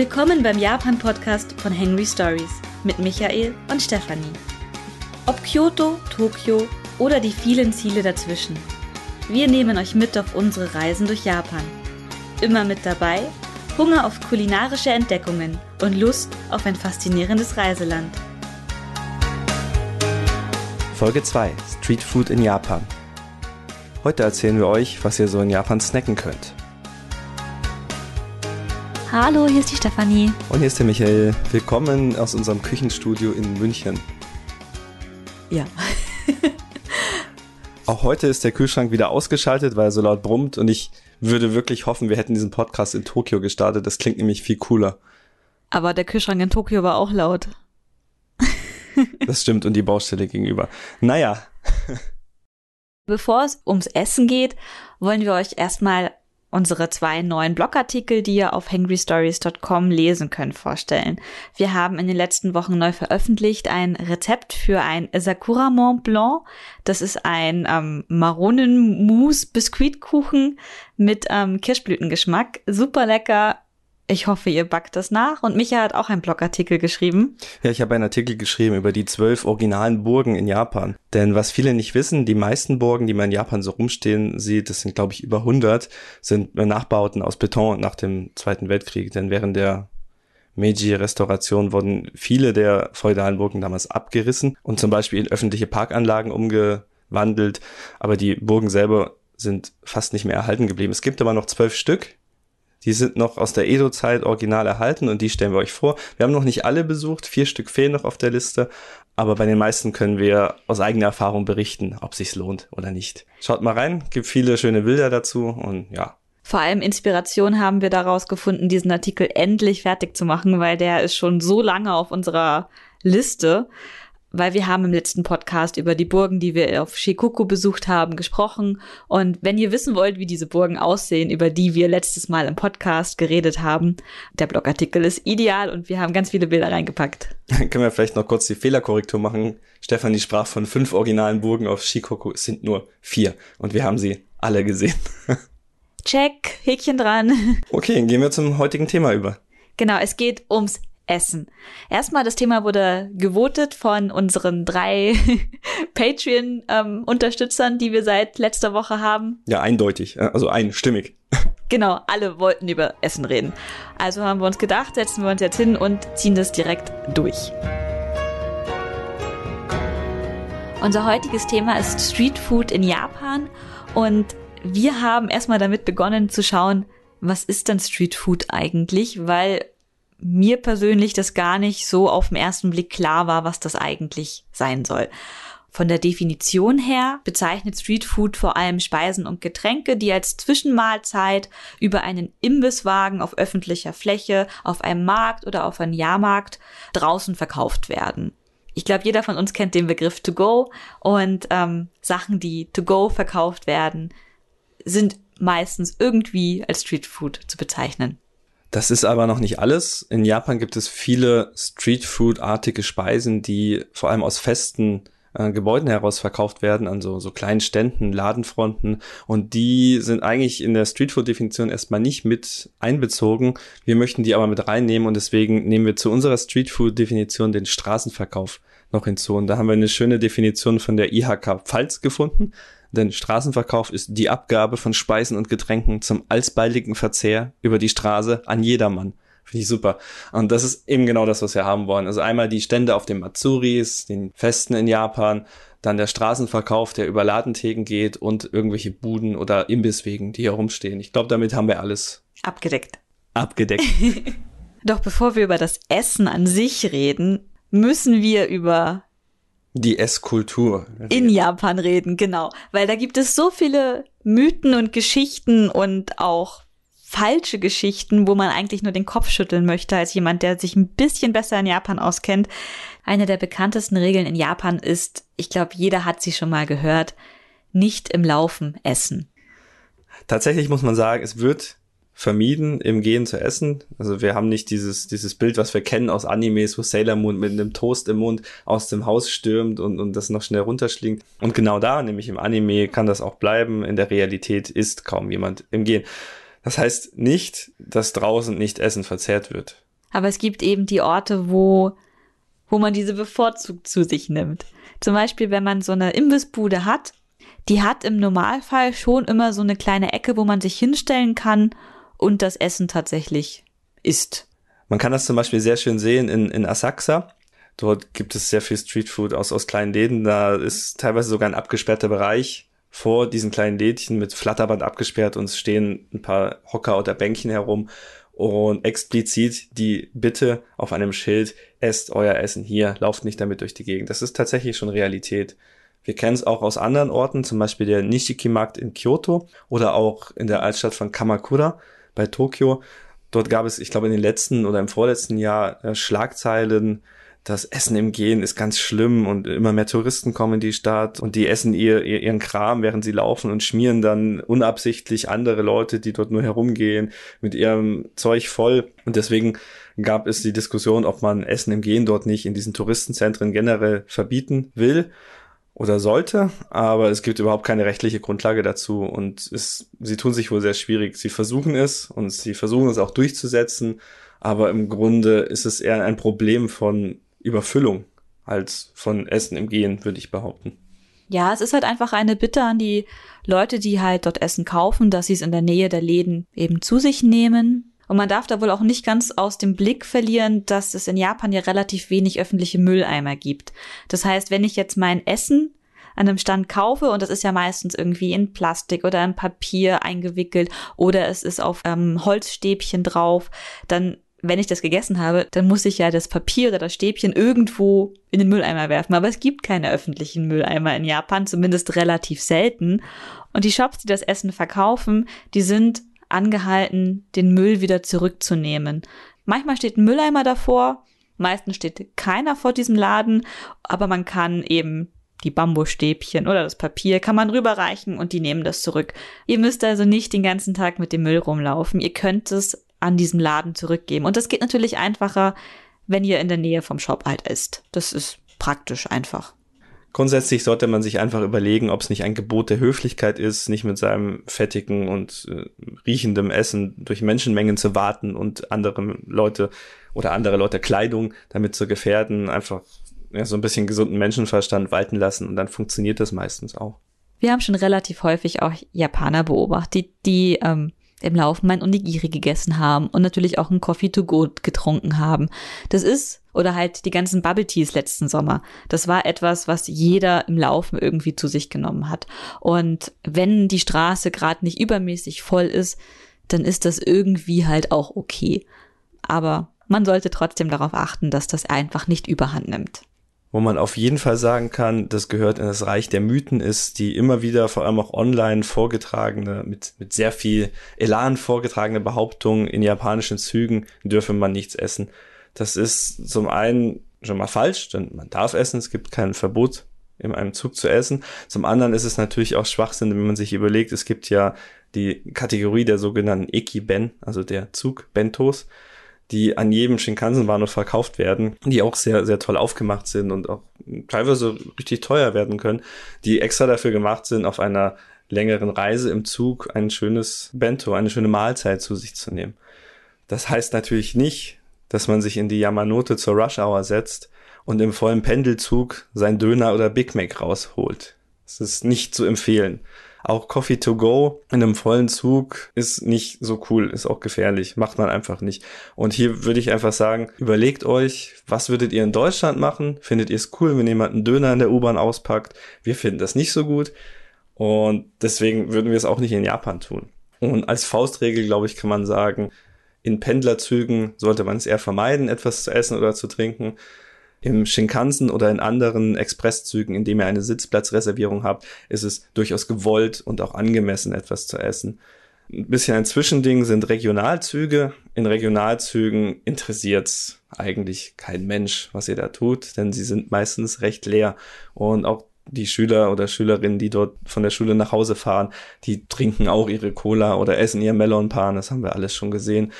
Willkommen beim Japan-Podcast von Henry Stories mit Michael und Stefanie. Ob Kyoto, Tokio oder die vielen Ziele dazwischen. Wir nehmen euch mit auf unsere Reisen durch Japan. Immer mit dabei Hunger auf kulinarische Entdeckungen und Lust auf ein faszinierendes Reiseland. Folge 2 Street Food in Japan. Heute erzählen wir euch, was ihr so in Japan snacken könnt. Hallo, hier ist die Stefanie. Und hier ist der Michael. Willkommen aus unserem Küchenstudio in München. Ja. Auch heute ist der Kühlschrank wieder ausgeschaltet, weil er so laut brummt und ich würde wirklich hoffen, wir hätten diesen Podcast in Tokio gestartet. Das klingt nämlich viel cooler. Aber der Kühlschrank in Tokio war auch laut. Das stimmt und die Baustelle gegenüber. Naja. Bevor es ums Essen geht, wollen wir euch erstmal unsere zwei neuen Blogartikel, die ihr auf hangrystories.com lesen könnt, vorstellen. Wir haben in den letzten Wochen neu veröffentlicht ein Rezept für ein Sakura Mont Blanc. Das ist ein ähm, Maronen-Mousse-Biskuitkuchen mit ähm, Kirschblütengeschmack. Super lecker, ich hoffe, ihr backt das nach. Und Micha hat auch einen Blogartikel geschrieben. Ja, ich habe einen Artikel geschrieben über die zwölf originalen Burgen in Japan. Denn was viele nicht wissen, die meisten Burgen, die man in Japan so rumstehen sieht, das sind glaube ich über 100, sind Nachbauten aus Beton nach dem Zweiten Weltkrieg. Denn während der Meiji-Restauration wurden viele der feudalen Burgen damals abgerissen und zum Beispiel in öffentliche Parkanlagen umgewandelt. Aber die Burgen selber sind fast nicht mehr erhalten geblieben. Es gibt aber noch zwölf Stück, die sind noch aus der Edo-Zeit original erhalten und die stellen wir euch vor. Wir haben noch nicht alle besucht, vier Stück fehlen noch auf der Liste, aber bei den meisten können wir aus eigener Erfahrung berichten, ob sich's lohnt oder nicht. Schaut mal rein, gibt viele schöne Bilder dazu und ja. Vor allem Inspiration haben wir daraus gefunden, diesen Artikel endlich fertig zu machen, weil der ist schon so lange auf unserer Liste weil wir haben im letzten Podcast über die Burgen, die wir auf Shikoku besucht haben, gesprochen. Und wenn ihr wissen wollt, wie diese Burgen aussehen, über die wir letztes Mal im Podcast geredet haben, der Blogartikel ist ideal und wir haben ganz viele Bilder reingepackt. Dann können wir vielleicht noch kurz die Fehlerkorrektur machen. Stefanie sprach von fünf originalen Burgen auf Shikoku. Es sind nur vier und wir haben sie alle gesehen. Check, Häkchen dran. Okay, dann gehen wir zum heutigen Thema über. Genau, es geht ums Essen. Erstmal, das Thema wurde gewotet von unseren drei Patreon-Unterstützern, ähm, die wir seit letzter Woche haben. Ja, eindeutig, also einstimmig. Genau, alle wollten über Essen reden. Also haben wir uns gedacht, setzen wir uns jetzt hin und ziehen das direkt durch. Unser heutiges Thema ist Street Food in Japan und wir haben erstmal damit begonnen zu schauen, was ist denn Street Food eigentlich, weil mir persönlich das gar nicht so auf den ersten Blick klar war, was das eigentlich sein soll. Von der Definition her bezeichnet Streetfood vor allem Speisen und Getränke, die als Zwischenmahlzeit über einen Imbisswagen auf öffentlicher Fläche, auf einem Markt oder auf einem Jahrmarkt draußen verkauft werden. Ich glaube, jeder von uns kennt den Begriff To Go und ähm, Sachen, die To Go verkauft werden, sind meistens irgendwie als Streetfood zu bezeichnen. Das ist aber noch nicht alles. In Japan gibt es viele Streetfood-artige Speisen, die vor allem aus festen äh, Gebäuden heraus verkauft werden, an so, so kleinen Ständen, Ladenfronten. Und die sind eigentlich in der Streetfood-Definition erstmal nicht mit einbezogen. Wir möchten die aber mit reinnehmen und deswegen nehmen wir zu unserer Streetfood-Definition den Straßenverkauf noch hinzu. Und da haben wir eine schöne Definition von der IHK Pfalz gefunden. Denn Straßenverkauf ist die Abgabe von Speisen und Getränken zum alsbaldigen Verzehr über die Straße an jedermann. Finde ich super. Und das ist eben genau das, was wir haben wollen. Also einmal die Stände auf den Matsuris, den Festen in Japan, dann der Straßenverkauf, der über Ladentheken geht und irgendwelche Buden oder Imbisswegen, die hier rumstehen. Ich glaube, damit haben wir alles abgedeckt. Abgedeckt. Doch bevor wir über das Essen an sich reden, müssen wir über die Esskultur. In Japan reden, genau. Weil da gibt es so viele Mythen und Geschichten und auch falsche Geschichten, wo man eigentlich nur den Kopf schütteln möchte, als jemand, der sich ein bisschen besser in Japan auskennt. Eine der bekanntesten Regeln in Japan ist, ich glaube, jeder hat sie schon mal gehört, nicht im Laufen essen. Tatsächlich muss man sagen, es wird vermieden, im Gehen zu essen. Also wir haben nicht dieses, dieses Bild, was wir kennen aus Animes, wo Sailor Moon mit einem Toast im Mund aus dem Haus stürmt und, und das noch schnell runterschlingt. Und genau da, nämlich im Anime, kann das auch bleiben. In der Realität ist kaum jemand im Gehen. Das heißt nicht, dass draußen nicht Essen verzehrt wird. Aber es gibt eben die Orte, wo, wo man diese bevorzugt zu sich nimmt. Zum Beispiel, wenn man so eine Imbissbude hat, die hat im Normalfall schon immer so eine kleine Ecke, wo man sich hinstellen kann und das Essen tatsächlich isst. Man kann das zum Beispiel sehr schön sehen in, in Asakusa. Dort gibt es sehr viel Streetfood aus, aus kleinen Läden. Da ist teilweise sogar ein abgesperrter Bereich vor diesen kleinen Lädchen mit Flatterband abgesperrt und es stehen ein paar Hocker oder Bänkchen herum und explizit die Bitte auf einem Schild, esst euer Essen hier, lauft nicht damit durch die Gegend. Das ist tatsächlich schon Realität. Wir kennen es auch aus anderen Orten, zum Beispiel der Nishiki-Markt in Kyoto oder auch in der Altstadt von Kamakura bei Tokio. Dort gab es, ich glaube, in den letzten oder im vorletzten Jahr äh, Schlagzeilen, das Essen im Gehen ist ganz schlimm und immer mehr Touristen kommen in die Stadt und die essen ihr, ihr, ihren Kram, während sie laufen und schmieren dann unabsichtlich andere Leute, die dort nur herumgehen, mit ihrem Zeug voll. Und deswegen gab es die Diskussion, ob man Essen im Gehen dort nicht in diesen Touristenzentren generell verbieten will oder sollte, aber es gibt überhaupt keine rechtliche Grundlage dazu und es, sie tun sich wohl sehr schwierig. Sie versuchen es und sie versuchen es auch durchzusetzen, aber im Grunde ist es eher ein Problem von Überfüllung als von Essen im Gehen, würde ich behaupten. Ja, es ist halt einfach eine Bitte an die Leute, die halt dort Essen kaufen, dass sie es in der Nähe der Läden eben zu sich nehmen. Und man darf da wohl auch nicht ganz aus dem Blick verlieren, dass es in Japan ja relativ wenig öffentliche Mülleimer gibt. Das heißt, wenn ich jetzt mein Essen an einem Stand kaufe und das ist ja meistens irgendwie in Plastik oder in Papier eingewickelt oder es ist auf ähm, Holzstäbchen drauf, dann wenn ich das gegessen habe, dann muss ich ja das Papier oder das Stäbchen irgendwo in den Mülleimer werfen. Aber es gibt keine öffentlichen Mülleimer in Japan, zumindest relativ selten. Und die Shops, die das Essen verkaufen, die sind angehalten, den Müll wieder zurückzunehmen. Manchmal steht ein Mülleimer davor, meistens steht keiner vor diesem Laden, aber man kann eben die Bambusstäbchen oder das Papier kann man rüberreichen und die nehmen das zurück. Ihr müsst also nicht den ganzen Tag mit dem Müll rumlaufen. Ihr könnt es an diesem Laden zurückgeben. Und das geht natürlich einfacher, wenn ihr in der Nähe vom Shop halt ist. Das ist praktisch einfach. Grundsätzlich sollte man sich einfach überlegen, ob es nicht ein Gebot der Höflichkeit ist, nicht mit seinem fettigen und äh, riechendem Essen durch Menschenmengen zu warten und andere Leute oder andere Leute Kleidung damit zu gefährden, einfach ja, so ein bisschen gesunden Menschenverstand walten lassen und dann funktioniert das meistens auch. Wir haben schon relativ häufig auch Japaner beobachtet, die ähm, im Laufen mein Onigiri gegessen haben und natürlich auch ein Coffee to go getrunken haben. Das ist, oder halt die ganzen Bubble Teas letzten Sommer. Das war etwas, was jeder im Laufen irgendwie zu sich genommen hat. Und wenn die Straße gerade nicht übermäßig voll ist, dann ist das irgendwie halt auch okay. Aber man sollte trotzdem darauf achten, dass das einfach nicht überhand nimmt wo man auf jeden Fall sagen kann, das gehört in das Reich der Mythen ist, die immer wieder vor allem auch online vorgetragene, mit, mit sehr viel Elan vorgetragene Behauptungen in japanischen Zügen, dürfe man nichts essen. Das ist zum einen schon mal falsch, denn man darf essen, es gibt kein Verbot, in einem Zug zu essen. Zum anderen ist es natürlich auch Schwachsinn, wenn man sich überlegt, es gibt ja die Kategorie der sogenannten Eki-Ben, also der Zug-Bentos die an jedem Shinkansen-Bahnhof verkauft werden, die auch sehr, sehr toll aufgemacht sind und auch teilweise richtig teuer werden können, die extra dafür gemacht sind, auf einer längeren Reise im Zug ein schönes Bento, eine schöne Mahlzeit zu sich zu nehmen. Das heißt natürlich nicht, dass man sich in die Yamanote zur Rush Hour setzt und im vollen Pendelzug sein Döner oder Big Mac rausholt. Das ist nicht zu empfehlen. Auch Coffee to go in einem vollen Zug ist nicht so cool, ist auch gefährlich, macht man einfach nicht. Und hier würde ich einfach sagen, überlegt euch, was würdet ihr in Deutschland machen? Findet ihr es cool, wenn jemand einen Döner in der U-Bahn auspackt? Wir finden das nicht so gut. Und deswegen würden wir es auch nicht in Japan tun. Und als Faustregel, glaube ich, kann man sagen, in Pendlerzügen sollte man es eher vermeiden, etwas zu essen oder zu trinken im Shinkansen oder in anderen Expresszügen, in dem ihr eine Sitzplatzreservierung habt, ist es durchaus gewollt und auch angemessen, etwas zu essen. Ein bisschen ein Zwischending sind Regionalzüge. In Regionalzügen interessiert's eigentlich kein Mensch, was ihr da tut, denn sie sind meistens recht leer. Und auch die Schüler oder Schülerinnen, die dort von der Schule nach Hause fahren, die trinken auch ihre Cola oder essen ihr Melonpan, das haben wir alles schon gesehen.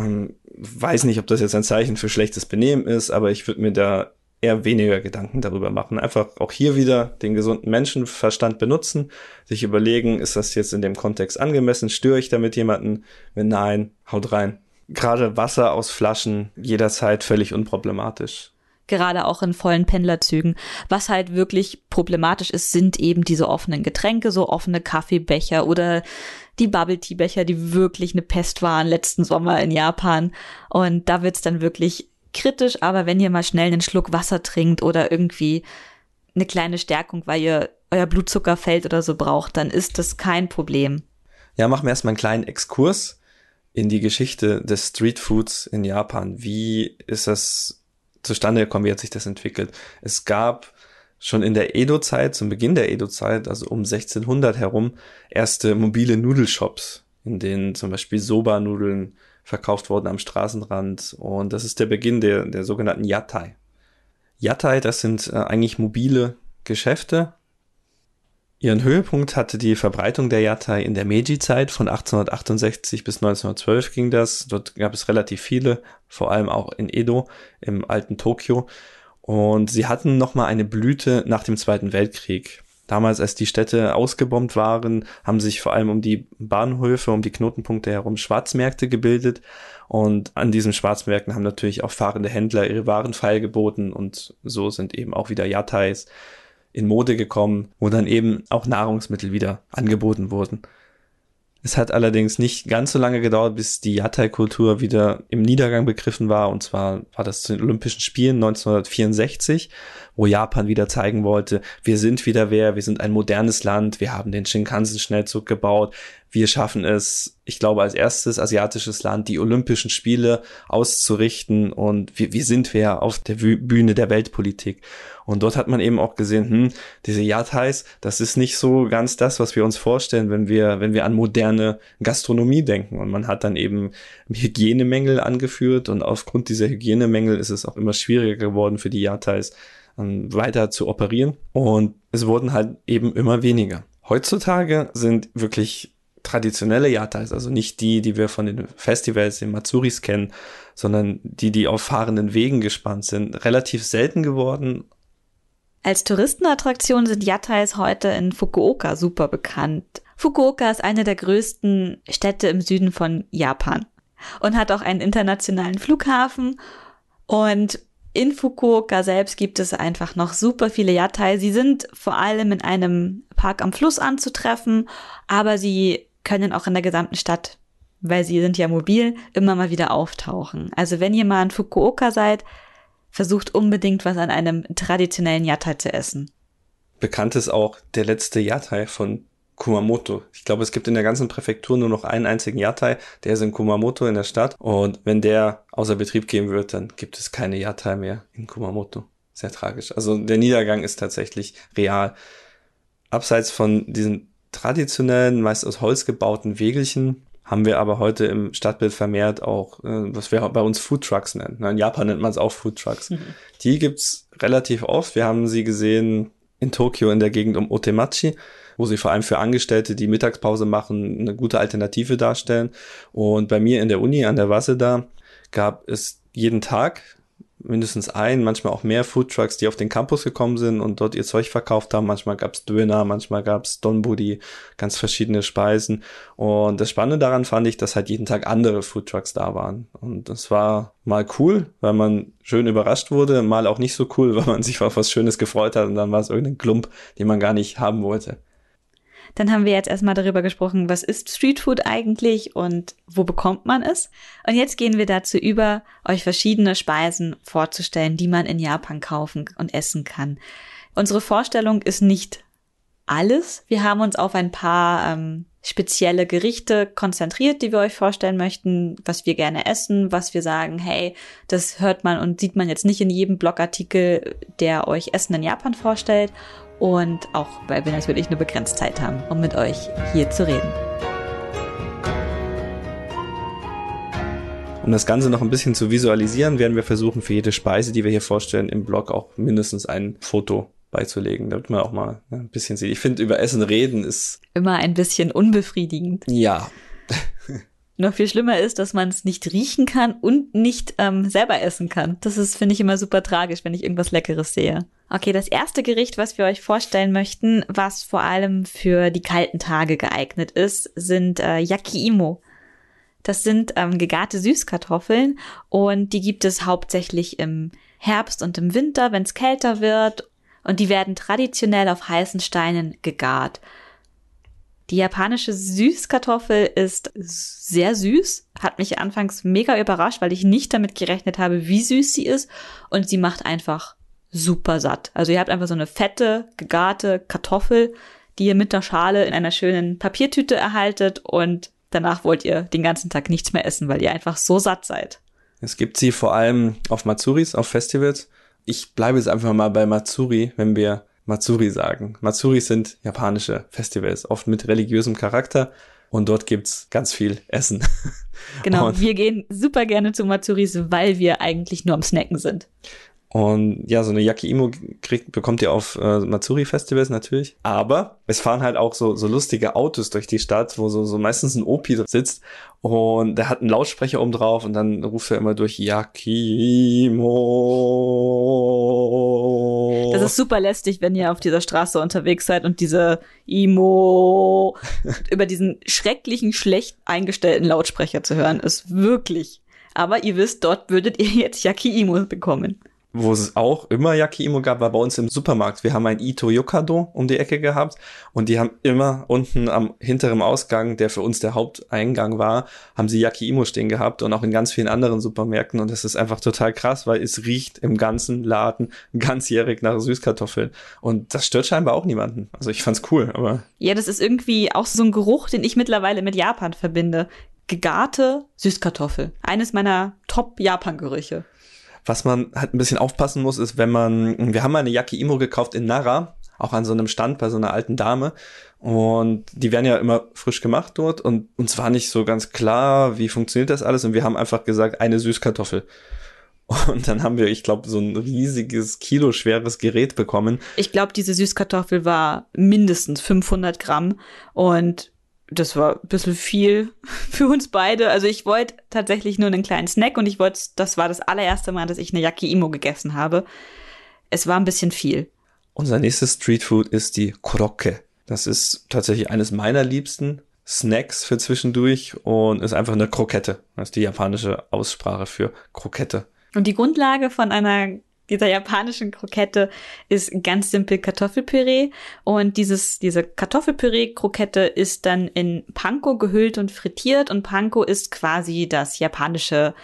Ähm, weiß nicht, ob das jetzt ein Zeichen für schlechtes Benehmen ist, aber ich würde mir da eher weniger Gedanken darüber machen. Einfach auch hier wieder den gesunden Menschenverstand benutzen, sich überlegen, ist das jetzt in dem Kontext angemessen, störe ich damit jemanden? Wenn nein, haut rein. gerade Wasser aus Flaschen jederzeit völlig unproblematisch gerade auch in vollen Pendlerzügen. Was halt wirklich problematisch ist, sind eben diese offenen Getränke, so offene Kaffeebecher oder die Bubble Tea Becher, die wirklich eine Pest waren letzten Sommer in Japan. Und da wird's dann wirklich kritisch, aber wenn ihr mal schnell einen Schluck Wasser trinkt oder irgendwie eine kleine Stärkung, weil ihr euer Blutzucker fällt oder so braucht, dann ist das kein Problem. Ja, machen wir erstmal einen kleinen Exkurs in die Geschichte des Streetfoods in Japan. Wie ist das zustande gekommen, wie hat sich das entwickelt? Es gab schon in der Edo-Zeit, zum Beginn der Edo-Zeit, also um 1600 herum, erste mobile Nudelshops, in denen zum Beispiel Soba-Nudeln verkauft wurden am Straßenrand. Und das ist der Beginn der, der sogenannten Yatai. Yatai, das sind äh, eigentlich mobile Geschäfte, Ihren Höhepunkt hatte die Verbreitung der Yatai in der Meiji-Zeit von 1868 bis 1912 ging das. Dort gab es relativ viele, vor allem auch in Edo im alten Tokio. Und sie hatten nochmal eine Blüte nach dem Zweiten Weltkrieg. Damals, als die Städte ausgebombt waren, haben sich vor allem um die Bahnhöfe, um die Knotenpunkte herum Schwarzmärkte gebildet. Und an diesen Schwarzmärkten haben natürlich auch fahrende Händler ihre Waren feilgeboten und so sind eben auch wieder Yatais in Mode gekommen, wo dann eben auch Nahrungsmittel wieder angeboten wurden. Es hat allerdings nicht ganz so lange gedauert, bis die Yatai-Kultur wieder im Niedergang begriffen war. Und zwar war das zu den Olympischen Spielen 1964, wo Japan wieder zeigen wollte, wir sind wieder wer, wir sind ein modernes Land, wir haben den Shinkansen-Schnellzug gebaut, wir schaffen es, ich glaube, als erstes asiatisches Land die Olympischen Spiele auszurichten und wir, wir sind wer auf der Bühne der Weltpolitik. Und dort hat man eben auch gesehen, hm, diese Yatais, das ist nicht so ganz das, was wir uns vorstellen, wenn wir, wenn wir an moderne Gastronomie denken. Und man hat dann eben Hygienemängel angeführt und aufgrund dieser Hygienemängel ist es auch immer schwieriger geworden für die Yatais weiter zu operieren. Und es wurden halt eben immer weniger. Heutzutage sind wirklich traditionelle Yatais, also nicht die, die wir von den Festivals, den Matsuris kennen, sondern die, die auf fahrenden Wegen gespannt sind, relativ selten geworden als Touristenattraktion sind Yatais heute in Fukuoka super bekannt. Fukuoka ist eine der größten Städte im Süden von Japan und hat auch einen internationalen Flughafen. Und in Fukuoka selbst gibt es einfach noch super viele Yatai. Sie sind vor allem in einem Park am Fluss anzutreffen, aber sie können auch in der gesamten Stadt, weil sie sind ja mobil, immer mal wieder auftauchen. Also wenn ihr mal in Fukuoka seid, versucht unbedingt was an einem traditionellen Yatai zu essen. Bekannt ist auch der letzte Yatai von Kumamoto. Ich glaube, es gibt in der ganzen Präfektur nur noch einen einzigen Yatai, der ist in Kumamoto in der Stadt. Und wenn der außer Betrieb gehen wird, dann gibt es keine Yatai mehr in Kumamoto. Sehr tragisch. Also der Niedergang ist tatsächlich real. Abseits von diesen traditionellen, meist aus Holz gebauten Wegelchen, haben wir aber heute im Stadtbild vermehrt auch, äh, was wir bei uns Food Trucks nennen. In Japan nennt man es auch Food Trucks. Mhm. Die gibt's relativ oft. Wir haben sie gesehen in Tokio in der Gegend um Otemachi, wo sie vor allem für Angestellte, die Mittagspause machen, eine gute Alternative darstellen. Und bei mir in der Uni an der Waseda gab es jeden Tag mindestens ein, manchmal auch mehr Foodtrucks, die auf den Campus gekommen sind und dort ihr Zeug verkauft haben. Manchmal gab's Döner, manchmal gab's Donbudi, ganz verschiedene Speisen. Und das Spannende daran fand ich, dass halt jeden Tag andere Foodtrucks da waren. Und das war mal cool, weil man schön überrascht wurde, mal auch nicht so cool, weil man sich auf was Schönes gefreut hat und dann war es irgendein Klump, den man gar nicht haben wollte. Dann haben wir jetzt erstmal darüber gesprochen, was ist Streetfood eigentlich und wo bekommt man es. Und jetzt gehen wir dazu über, euch verschiedene Speisen vorzustellen, die man in Japan kaufen und essen kann. Unsere Vorstellung ist nicht alles. Wir haben uns auf ein paar ähm, spezielle Gerichte konzentriert, die wir euch vorstellen möchten, was wir gerne essen, was wir sagen, hey, das hört man und sieht man jetzt nicht in jedem Blogartikel, der euch Essen in Japan vorstellt und auch weil wir natürlich eine begrenzte Zeit haben, um mit euch hier zu reden. Um das Ganze noch ein bisschen zu visualisieren, werden wir versuchen, für jede Speise, die wir hier vorstellen, im Blog auch mindestens ein Foto beizulegen, damit man auch mal ein bisschen sieht. Ich finde, über Essen reden ist immer ein bisschen unbefriedigend. Ja. Noch viel schlimmer ist, dass man es nicht riechen kann und nicht ähm, selber essen kann. Das ist, finde ich, immer super tragisch, wenn ich irgendwas Leckeres sehe. Okay, das erste Gericht, was wir euch vorstellen möchten, was vor allem für die kalten Tage geeignet ist, sind äh, Yakiimo. Das sind ähm, gegarte Süßkartoffeln und die gibt es hauptsächlich im Herbst und im Winter, wenn es kälter wird. Und die werden traditionell auf heißen Steinen gegart. Die japanische Süßkartoffel ist sehr süß, hat mich anfangs mega überrascht, weil ich nicht damit gerechnet habe, wie süß sie ist. Und sie macht einfach super satt. Also ihr habt einfach so eine fette, gegarte Kartoffel, die ihr mit der Schale in einer schönen Papiertüte erhaltet und danach wollt ihr den ganzen Tag nichts mehr essen, weil ihr einfach so satt seid. Es gibt sie vor allem auf Matsuris, auf Festivals. Ich bleibe jetzt einfach mal bei Matsuri, wenn wir Matsuri sagen. Matsuri sind japanische Festivals, oft mit religiösem Charakter. Und dort gibt's ganz viel Essen. Genau, und wir gehen super gerne zu Matsuris, weil wir eigentlich nur am Snacken sind. Und ja, so eine Yakiimo kriegt, bekommt ihr auf äh, Matsuri-Festivals natürlich. Aber es fahren halt auch so, so lustige Autos durch die Stadt, wo so, so meistens ein Opi sitzt und der hat einen Lautsprecher oben drauf und dann ruft er immer durch Das ist super lästig, wenn ihr auf dieser Straße unterwegs seid und diese Imo über diesen schrecklichen, schlecht eingestellten Lautsprecher zu hören ist. Wirklich. Aber ihr wisst, dort würdet ihr jetzt Yaki-Imo bekommen wo es auch immer Yakiimo gab, war bei uns im Supermarkt. Wir haben ein Ito Yokado um die Ecke gehabt und die haben immer unten am hinteren Ausgang, der für uns der Haupteingang war, haben sie Yakiimo stehen gehabt und auch in ganz vielen anderen Supermärkten und das ist einfach total krass, weil es riecht im ganzen Laden ganzjährig nach Süßkartoffeln und das stört scheinbar auch niemanden. Also ich fand's cool, aber Ja, das ist irgendwie auch so ein Geruch, den ich mittlerweile mit Japan verbinde. Gegarte Süßkartoffel. Eines meiner Top-Japan-Gerüche. Was man halt ein bisschen aufpassen muss, ist, wenn man, wir haben mal eine Jacke Imo gekauft in Nara, auch an so einem Stand bei so einer alten Dame. Und die werden ja immer frisch gemacht dort und uns war nicht so ganz klar, wie funktioniert das alles. Und wir haben einfach gesagt, eine Süßkartoffel. Und dann haben wir, ich glaube, so ein riesiges, kiloschweres Gerät bekommen. Ich glaube, diese Süßkartoffel war mindestens 500 Gramm. Und das war ein bisschen viel für uns beide. Also ich wollte tatsächlich nur einen kleinen Snack und ich wollte, das war das allererste Mal, dass ich eine Yaki Imo gegessen habe. Es war ein bisschen viel. Unser nächstes Streetfood ist die Krocke. Das ist tatsächlich eines meiner liebsten Snacks für zwischendurch und ist einfach eine Krokette. Das ist die japanische Aussprache für Krokette. Und die Grundlage von einer dieser japanischen Krokette ist ganz simpel Kartoffelpüree und dieses, diese Kartoffelpüree-Krokette ist dann in Panko gehüllt und frittiert und Panko ist quasi das japanische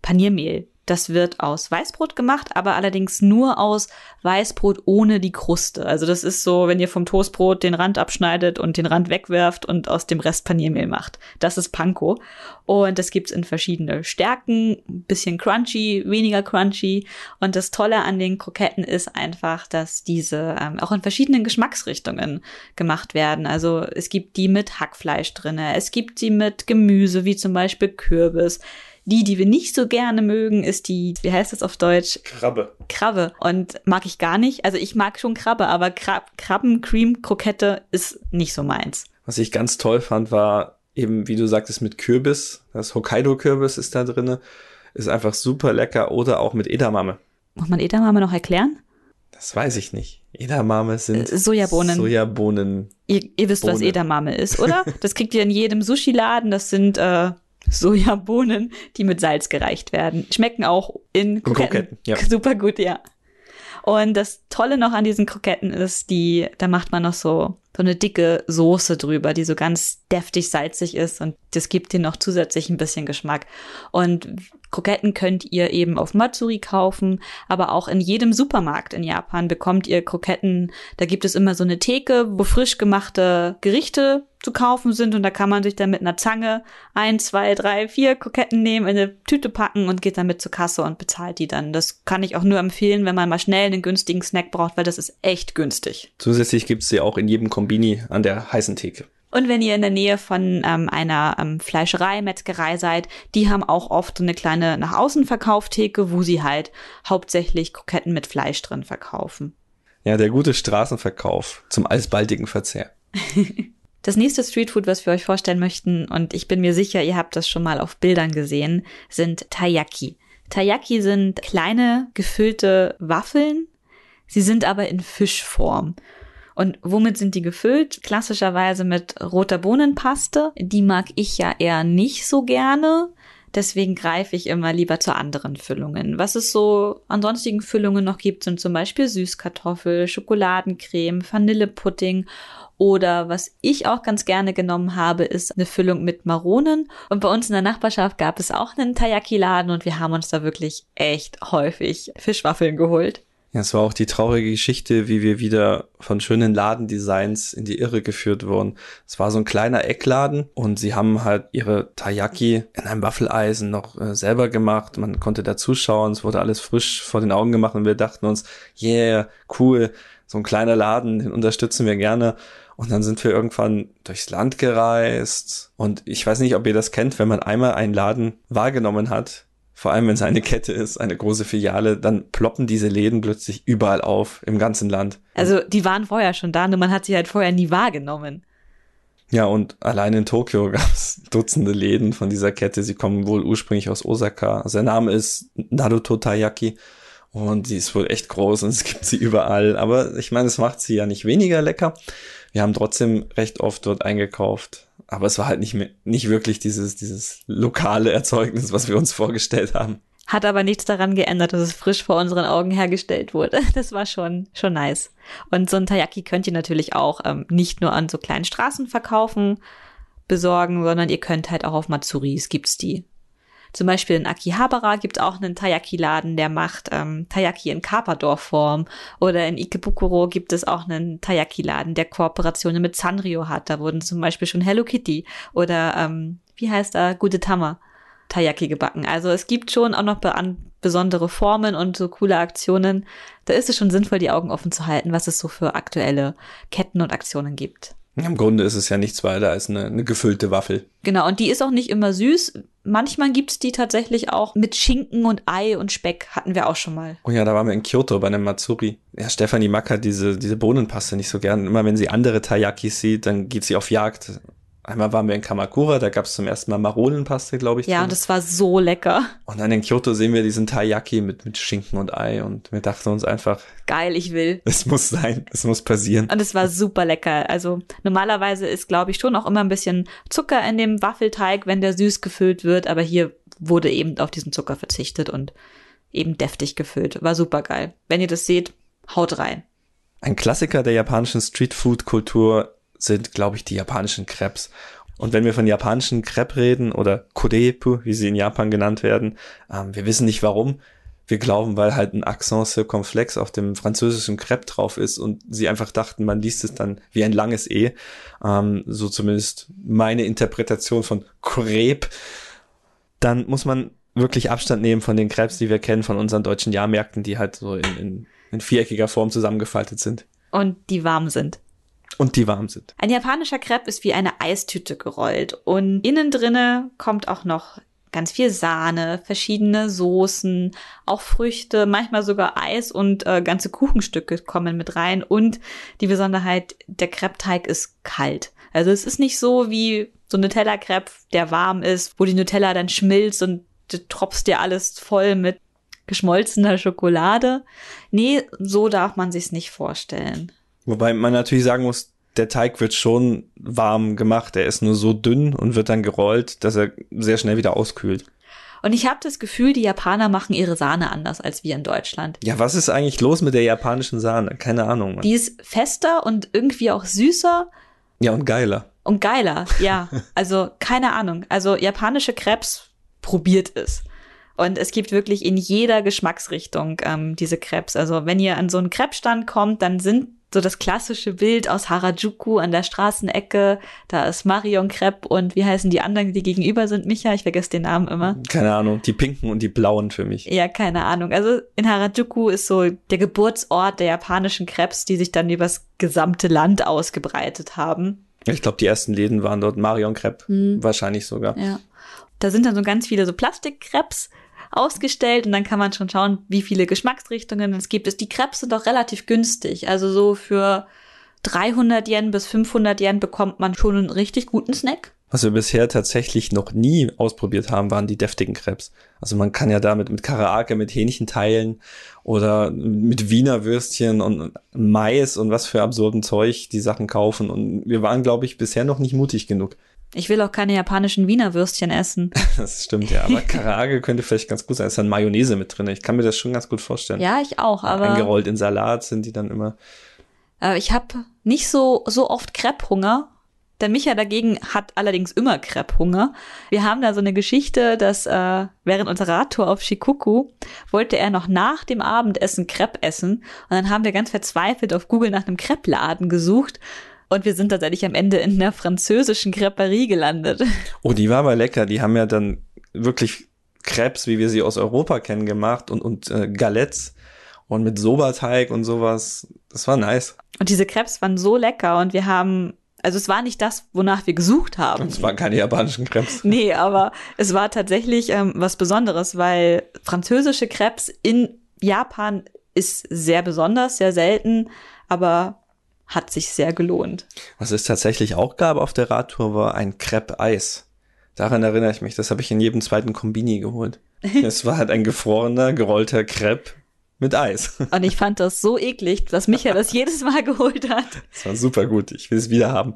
Paniermehl. Das wird aus Weißbrot gemacht, aber allerdings nur aus Weißbrot ohne die Kruste. Also das ist so, wenn ihr vom Toastbrot den Rand abschneidet und den Rand wegwerft und aus dem Rest Paniermehl macht. Das ist Panko. Und das gibt's in verschiedene Stärken, bisschen crunchy, weniger crunchy. Und das Tolle an den Kroketten ist einfach, dass diese ähm, auch in verschiedenen Geschmacksrichtungen gemacht werden. Also es gibt die mit Hackfleisch drinne, es gibt sie mit Gemüse, wie zum Beispiel Kürbis. Die, die wir nicht so gerne mögen, ist die, wie heißt das auf Deutsch? Krabbe. Krabbe. Und mag ich gar nicht. Also ich mag schon Krabbe, aber Krab Krabben-Cream-Krokette ist nicht so meins. Was ich ganz toll fand, war eben, wie du sagtest, mit Kürbis. Das Hokkaido-Kürbis ist da drinne. Ist einfach super lecker. Oder auch mit Edamame. Muss man Edamame noch erklären? Das weiß ich nicht. Edamame sind Äh, Sojabohnen. Sojabohnen. Ihr, ihr wisst, was Bohne. Edamame ist, oder? Das kriegt ihr in jedem Sushi-Laden. Das sind äh, Sojabohnen, die mit Salz gereicht werden. Schmecken auch in Kroketten. Kroketten, ja. Super gut, ja. Und das Tolle noch an diesen Kroketten ist, die, da macht man noch so, so eine dicke Soße drüber, die so ganz deftig salzig ist und das gibt denen noch zusätzlich ein bisschen Geschmack. Und Kroketten könnt ihr eben auf Matsuri kaufen, aber auch in jedem Supermarkt in Japan bekommt ihr Kroketten. Da gibt es immer so eine Theke, wo frisch gemachte Gerichte zu kaufen sind und da kann man sich dann mit einer Zange ein, zwei, drei, vier Kroketten nehmen, in eine Tüte packen und geht damit zur Kasse und bezahlt die dann. Das kann ich auch nur empfehlen, wenn man mal schnell einen günstigen Snack braucht, weil das ist echt günstig. Zusätzlich gibt's sie auch in jedem Kombini an der heißen Theke. Und wenn ihr in der Nähe von ähm, einer ähm, Fleischerei, Metzgerei seid, die haben auch oft so eine kleine nach außen Verkauftheke, wo sie halt hauptsächlich Kroketten mit Fleisch drin verkaufen. Ja, der gute Straßenverkauf zum alsbaldigen Verzehr. Das nächste Streetfood, was wir euch vorstellen möchten, und ich bin mir sicher, ihr habt das schon mal auf Bildern gesehen, sind Taiyaki. Taiyaki sind kleine gefüllte Waffeln, sie sind aber in Fischform. Und womit sind die gefüllt? Klassischerweise mit roter Bohnenpaste. Die mag ich ja eher nicht so gerne. Deswegen greife ich immer lieber zu anderen Füllungen. Was es so an sonstigen Füllungen noch gibt, sind zum Beispiel Süßkartoffel, Schokoladencreme, Vanillepudding oder was ich auch ganz gerne genommen habe, ist eine Füllung mit Maronen. Und bei uns in der Nachbarschaft gab es auch einen Taiyaki-Laden und wir haben uns da wirklich echt häufig Fischwaffeln geholt. Ja, es war auch die traurige Geschichte, wie wir wieder von schönen Ladendesigns in die Irre geführt wurden. Es war so ein kleiner Eckladen und sie haben halt ihre Taiyaki in einem Waffeleisen noch äh, selber gemacht. Man konnte da zuschauen, es wurde alles frisch vor den Augen gemacht und wir dachten uns, yeah, cool, so ein kleiner Laden, den unterstützen wir gerne. Und dann sind wir irgendwann durchs Land gereist. Und ich weiß nicht, ob ihr das kennt, wenn man einmal einen Laden wahrgenommen hat, vor allem wenn es eine Kette ist, eine große Filiale, dann ploppen diese Läden plötzlich überall auf im ganzen Land. Also die waren vorher schon da, nur man hat sie halt vorher nie wahrgenommen. Ja, und allein in Tokio gab es Dutzende Läden von dieser Kette. Sie kommen wohl ursprünglich aus Osaka. Also der Name ist Naruto Taiyaki. Und sie ist wohl echt groß und es gibt sie überall. Aber ich meine, es macht sie ja nicht weniger lecker. Wir haben trotzdem recht oft dort eingekauft aber es war halt nicht mehr, nicht wirklich dieses, dieses lokale Erzeugnis, was wir uns vorgestellt haben. Hat aber nichts daran geändert, dass es frisch vor unseren Augen hergestellt wurde. Das war schon, schon nice. Und so ein Taiyaki könnt ihr natürlich auch ähm, nicht nur an so kleinen Straßen verkaufen, besorgen, sondern ihr könnt halt auch auf Matsuris gibt's die. Zum Beispiel in Akihabara gibt es auch einen Taiyaki-Laden, der macht ähm, Taiyaki in Carpador-Form. Oder in Ikebukuro gibt es auch einen Taiyaki-Laden, der Kooperationen mit Sanrio hat. Da wurden zum Beispiel schon Hello Kitty oder ähm, wie heißt da, Gute Tama Taiyaki gebacken. Also es gibt schon auch noch be besondere Formen und so coole Aktionen. Da ist es schon sinnvoll, die Augen offen zu halten, was es so für aktuelle Ketten und Aktionen gibt. Im Grunde ist es ja nichts weiter als eine, eine gefüllte Waffel. Genau, und die ist auch nicht immer süß. Manchmal gibt's die tatsächlich auch mit Schinken und Ei und Speck. Hatten wir auch schon mal. Oh ja, da waren wir in Kyoto bei einem Matsuri. Ja, Stefanie mag halt diese, diese Bohnenpaste nicht so gern. Immer wenn sie andere Taiyakis sieht, dann geht sie auf Jagd Einmal waren wir in Kamakura, da gab es zum ersten Mal Maronenpaste, glaube ich. Ja, und das war so lecker. Und dann in Kyoto sehen wir diesen Taiyaki mit, mit Schinken und Ei und wir dachten uns einfach. Geil, ich will. Es muss sein, es muss passieren. Und es war super lecker. Also normalerweise ist, glaube ich, schon auch immer ein bisschen Zucker in dem Waffelteig, wenn der süß gefüllt wird, aber hier wurde eben auf diesen Zucker verzichtet und eben deftig gefüllt. War super geil. Wenn ihr das seht, haut rein. Ein Klassiker der japanischen Streetfood-Kultur sind, glaube ich, die japanischen Crepes. Und wenn wir von japanischen Crepe reden oder Korepu, wie sie in Japan genannt werden, ähm, wir wissen nicht warum. Wir glauben, weil halt ein Accent circonflex auf dem französischen Crepe drauf ist und sie einfach dachten, man liest es dann wie ein langes E. Ähm, so zumindest meine Interpretation von Crepe. Dann muss man wirklich Abstand nehmen von den Crepes, die wir kennen von unseren deutschen Jahrmärkten, die halt so in, in, in viereckiger Form zusammengefaltet sind. Und die warm sind. Und die warm sind. Ein japanischer Crepe ist wie eine Eistüte gerollt und innen drinne kommt auch noch ganz viel Sahne, verschiedene Soßen, auch Früchte, manchmal sogar Eis und äh, ganze Kuchenstücke kommen mit rein und die Besonderheit, der Crepe-Teig ist kalt. Also es ist nicht so wie so Nutella-Crepe, der warm ist, wo die Nutella dann schmilzt und du tropfst dir alles voll mit geschmolzener Schokolade. Nee, so darf man sich's nicht vorstellen. Wobei man natürlich sagen muss, der Teig wird schon warm gemacht. Er ist nur so dünn und wird dann gerollt, dass er sehr schnell wieder auskühlt. Und ich habe das Gefühl, die Japaner machen ihre Sahne anders als wir in Deutschland. Ja, was ist eigentlich los mit der japanischen Sahne? Keine Ahnung. Mann. Die ist fester und irgendwie auch süßer. Ja, und geiler. Und geiler, ja. Also keine Ahnung. Also japanische Krebs probiert es. Und es gibt wirklich in jeder Geschmacksrichtung ähm, diese Krebs. Also wenn ihr an so einen Krebsstand kommt, dann sind so das klassische Bild aus Harajuku an der Straßenecke. Da ist Marion Krepp und wie heißen die anderen, die gegenüber sind? Micha, ich vergesse den Namen immer. Keine Ahnung, die pinken und die blauen für mich. Ja, keine Ahnung. Also in Harajuku ist so der Geburtsort der japanischen Krebs, die sich dann übers gesamte Land ausgebreitet haben. Ich glaube, die ersten Läden waren dort Marion Krepp, hm. wahrscheinlich sogar. Ja. Da sind dann so ganz viele so Plastikkrebs ausgestellt und dann kann man schon schauen, wie viele Geschmacksrichtungen es gibt. Die Crepes sind auch relativ günstig. Also so für 300 Yen bis 500 Yen bekommt man schon einen richtig guten Snack. Was wir bisher tatsächlich noch nie ausprobiert haben, waren die deftigen Krebs. Also man kann ja damit mit Karaake, mit Hähnchenteilen oder mit Wiener Würstchen und Mais und was für absurden Zeug die Sachen kaufen. Und wir waren, glaube ich, bisher noch nicht mutig genug. Ich will auch keine japanischen Wiener Würstchen essen. Das stimmt, ja. Aber Karaage könnte vielleicht ganz gut sein. Es ist dann Mayonnaise mit drin. Ich kann mir das schon ganz gut vorstellen. Ja, ich auch, aber. Eingerollt in Salat sind die dann immer. Äh, ich habe nicht so, so oft Crepe-Hunger. Der Micha dagegen hat allerdings immer Crepe-Hunger. Wir haben da so eine Geschichte, dass äh, während unserer Radtour auf Shikoku wollte er noch nach dem Abendessen Crepe essen. Und dann haben wir ganz verzweifelt auf Google nach einem Crepe-Laden gesucht. Und wir sind tatsächlich am Ende in einer französischen Creperie gelandet. Oh, die war aber lecker. Die haben ja dann wirklich Crepes, wie wir sie aus Europa kennen, gemacht und, und äh, Galettes und mit Soberteig und sowas. Das war nice. Und diese Crepes waren so lecker und wir haben, also es war nicht das, wonach wir gesucht haben. Es waren keine japanischen Crepes. Nee, aber es war tatsächlich ähm, was Besonderes, weil französische Crepes in Japan ist sehr besonders, sehr selten, aber hat sich sehr gelohnt. Was es tatsächlich auch gab auf der Radtour, war ein Crepe-Eis. Daran erinnere ich mich, das habe ich in jedem zweiten Kombini geholt. es war halt ein gefrorener, gerollter Crepe mit Eis. Und ich fand das so eklig, dass Micha das jedes Mal geholt hat. Das war super gut. Ich will es wieder haben.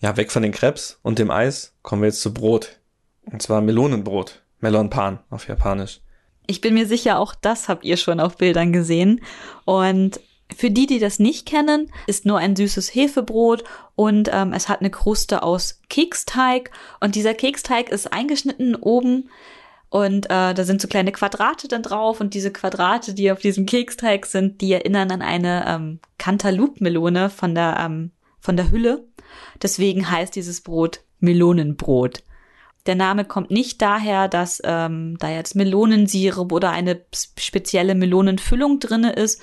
Ja, weg von den Crepes und dem Eis kommen wir jetzt zu Brot. Und zwar Melonenbrot. Melon Pan auf Japanisch. Ich bin mir sicher, auch das habt ihr schon auf Bildern gesehen. Und für die, die das nicht kennen, ist nur ein süßes Hefebrot und ähm, es hat eine Kruste aus Keksteig und dieser Keksteig ist eingeschnitten oben und äh, da sind so kleine Quadrate dann drauf und diese Quadrate, die auf diesem Keksteig sind, die erinnern an eine ähm, Cantaloupe-Melone von der ähm, von der Hülle. Deswegen heißt dieses Brot Melonenbrot. Der Name kommt nicht daher, dass ähm, da jetzt Melonensirup oder eine spezielle Melonenfüllung drinne ist,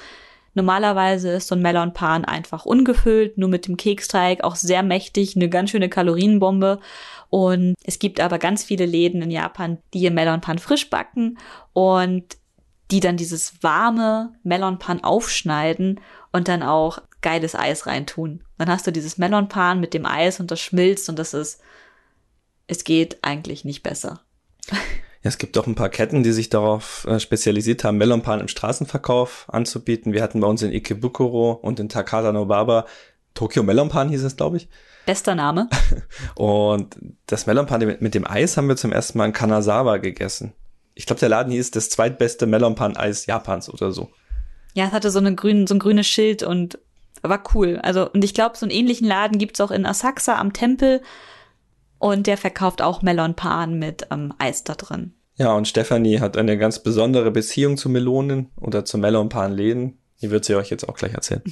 Normalerweise ist so ein Melonpan einfach ungefüllt, nur mit dem Keksteig, auch sehr mächtig, eine ganz schöne Kalorienbombe. Und es gibt aber ganz viele Läden in Japan, die ihr Melonpan frisch backen und die dann dieses warme Melonpan aufschneiden und dann auch geiles Eis reintun. Dann hast du dieses Melonpan mit dem Eis und das schmilzt und das ist, es geht eigentlich nicht besser. Ja, es gibt auch ein paar Ketten, die sich darauf äh, spezialisiert haben, Melonpan im Straßenverkauf anzubieten. Wir hatten bei uns in Ikebukuro und in Takata Nobaba Tokyo Melonpan hieß es, glaube ich. Bester Name. Und das Melonpan mit, mit dem Eis haben wir zum ersten Mal in Kanazawa gegessen. Ich glaube, der Laden hieß das zweitbeste Melonpan-Eis Japans oder so. Ja, es hatte so, eine grün, so ein grünes Schild und war cool. Also, und ich glaube, so einen ähnlichen Laden gibt's auch in Asakusa am Tempel. Und der verkauft auch Melonpan mit ähm, Eis da drin. Ja, und Stefanie hat eine ganz besondere Beziehung zu Melonen oder zu Melonpan-Läden. Die wird sie euch jetzt auch gleich erzählen.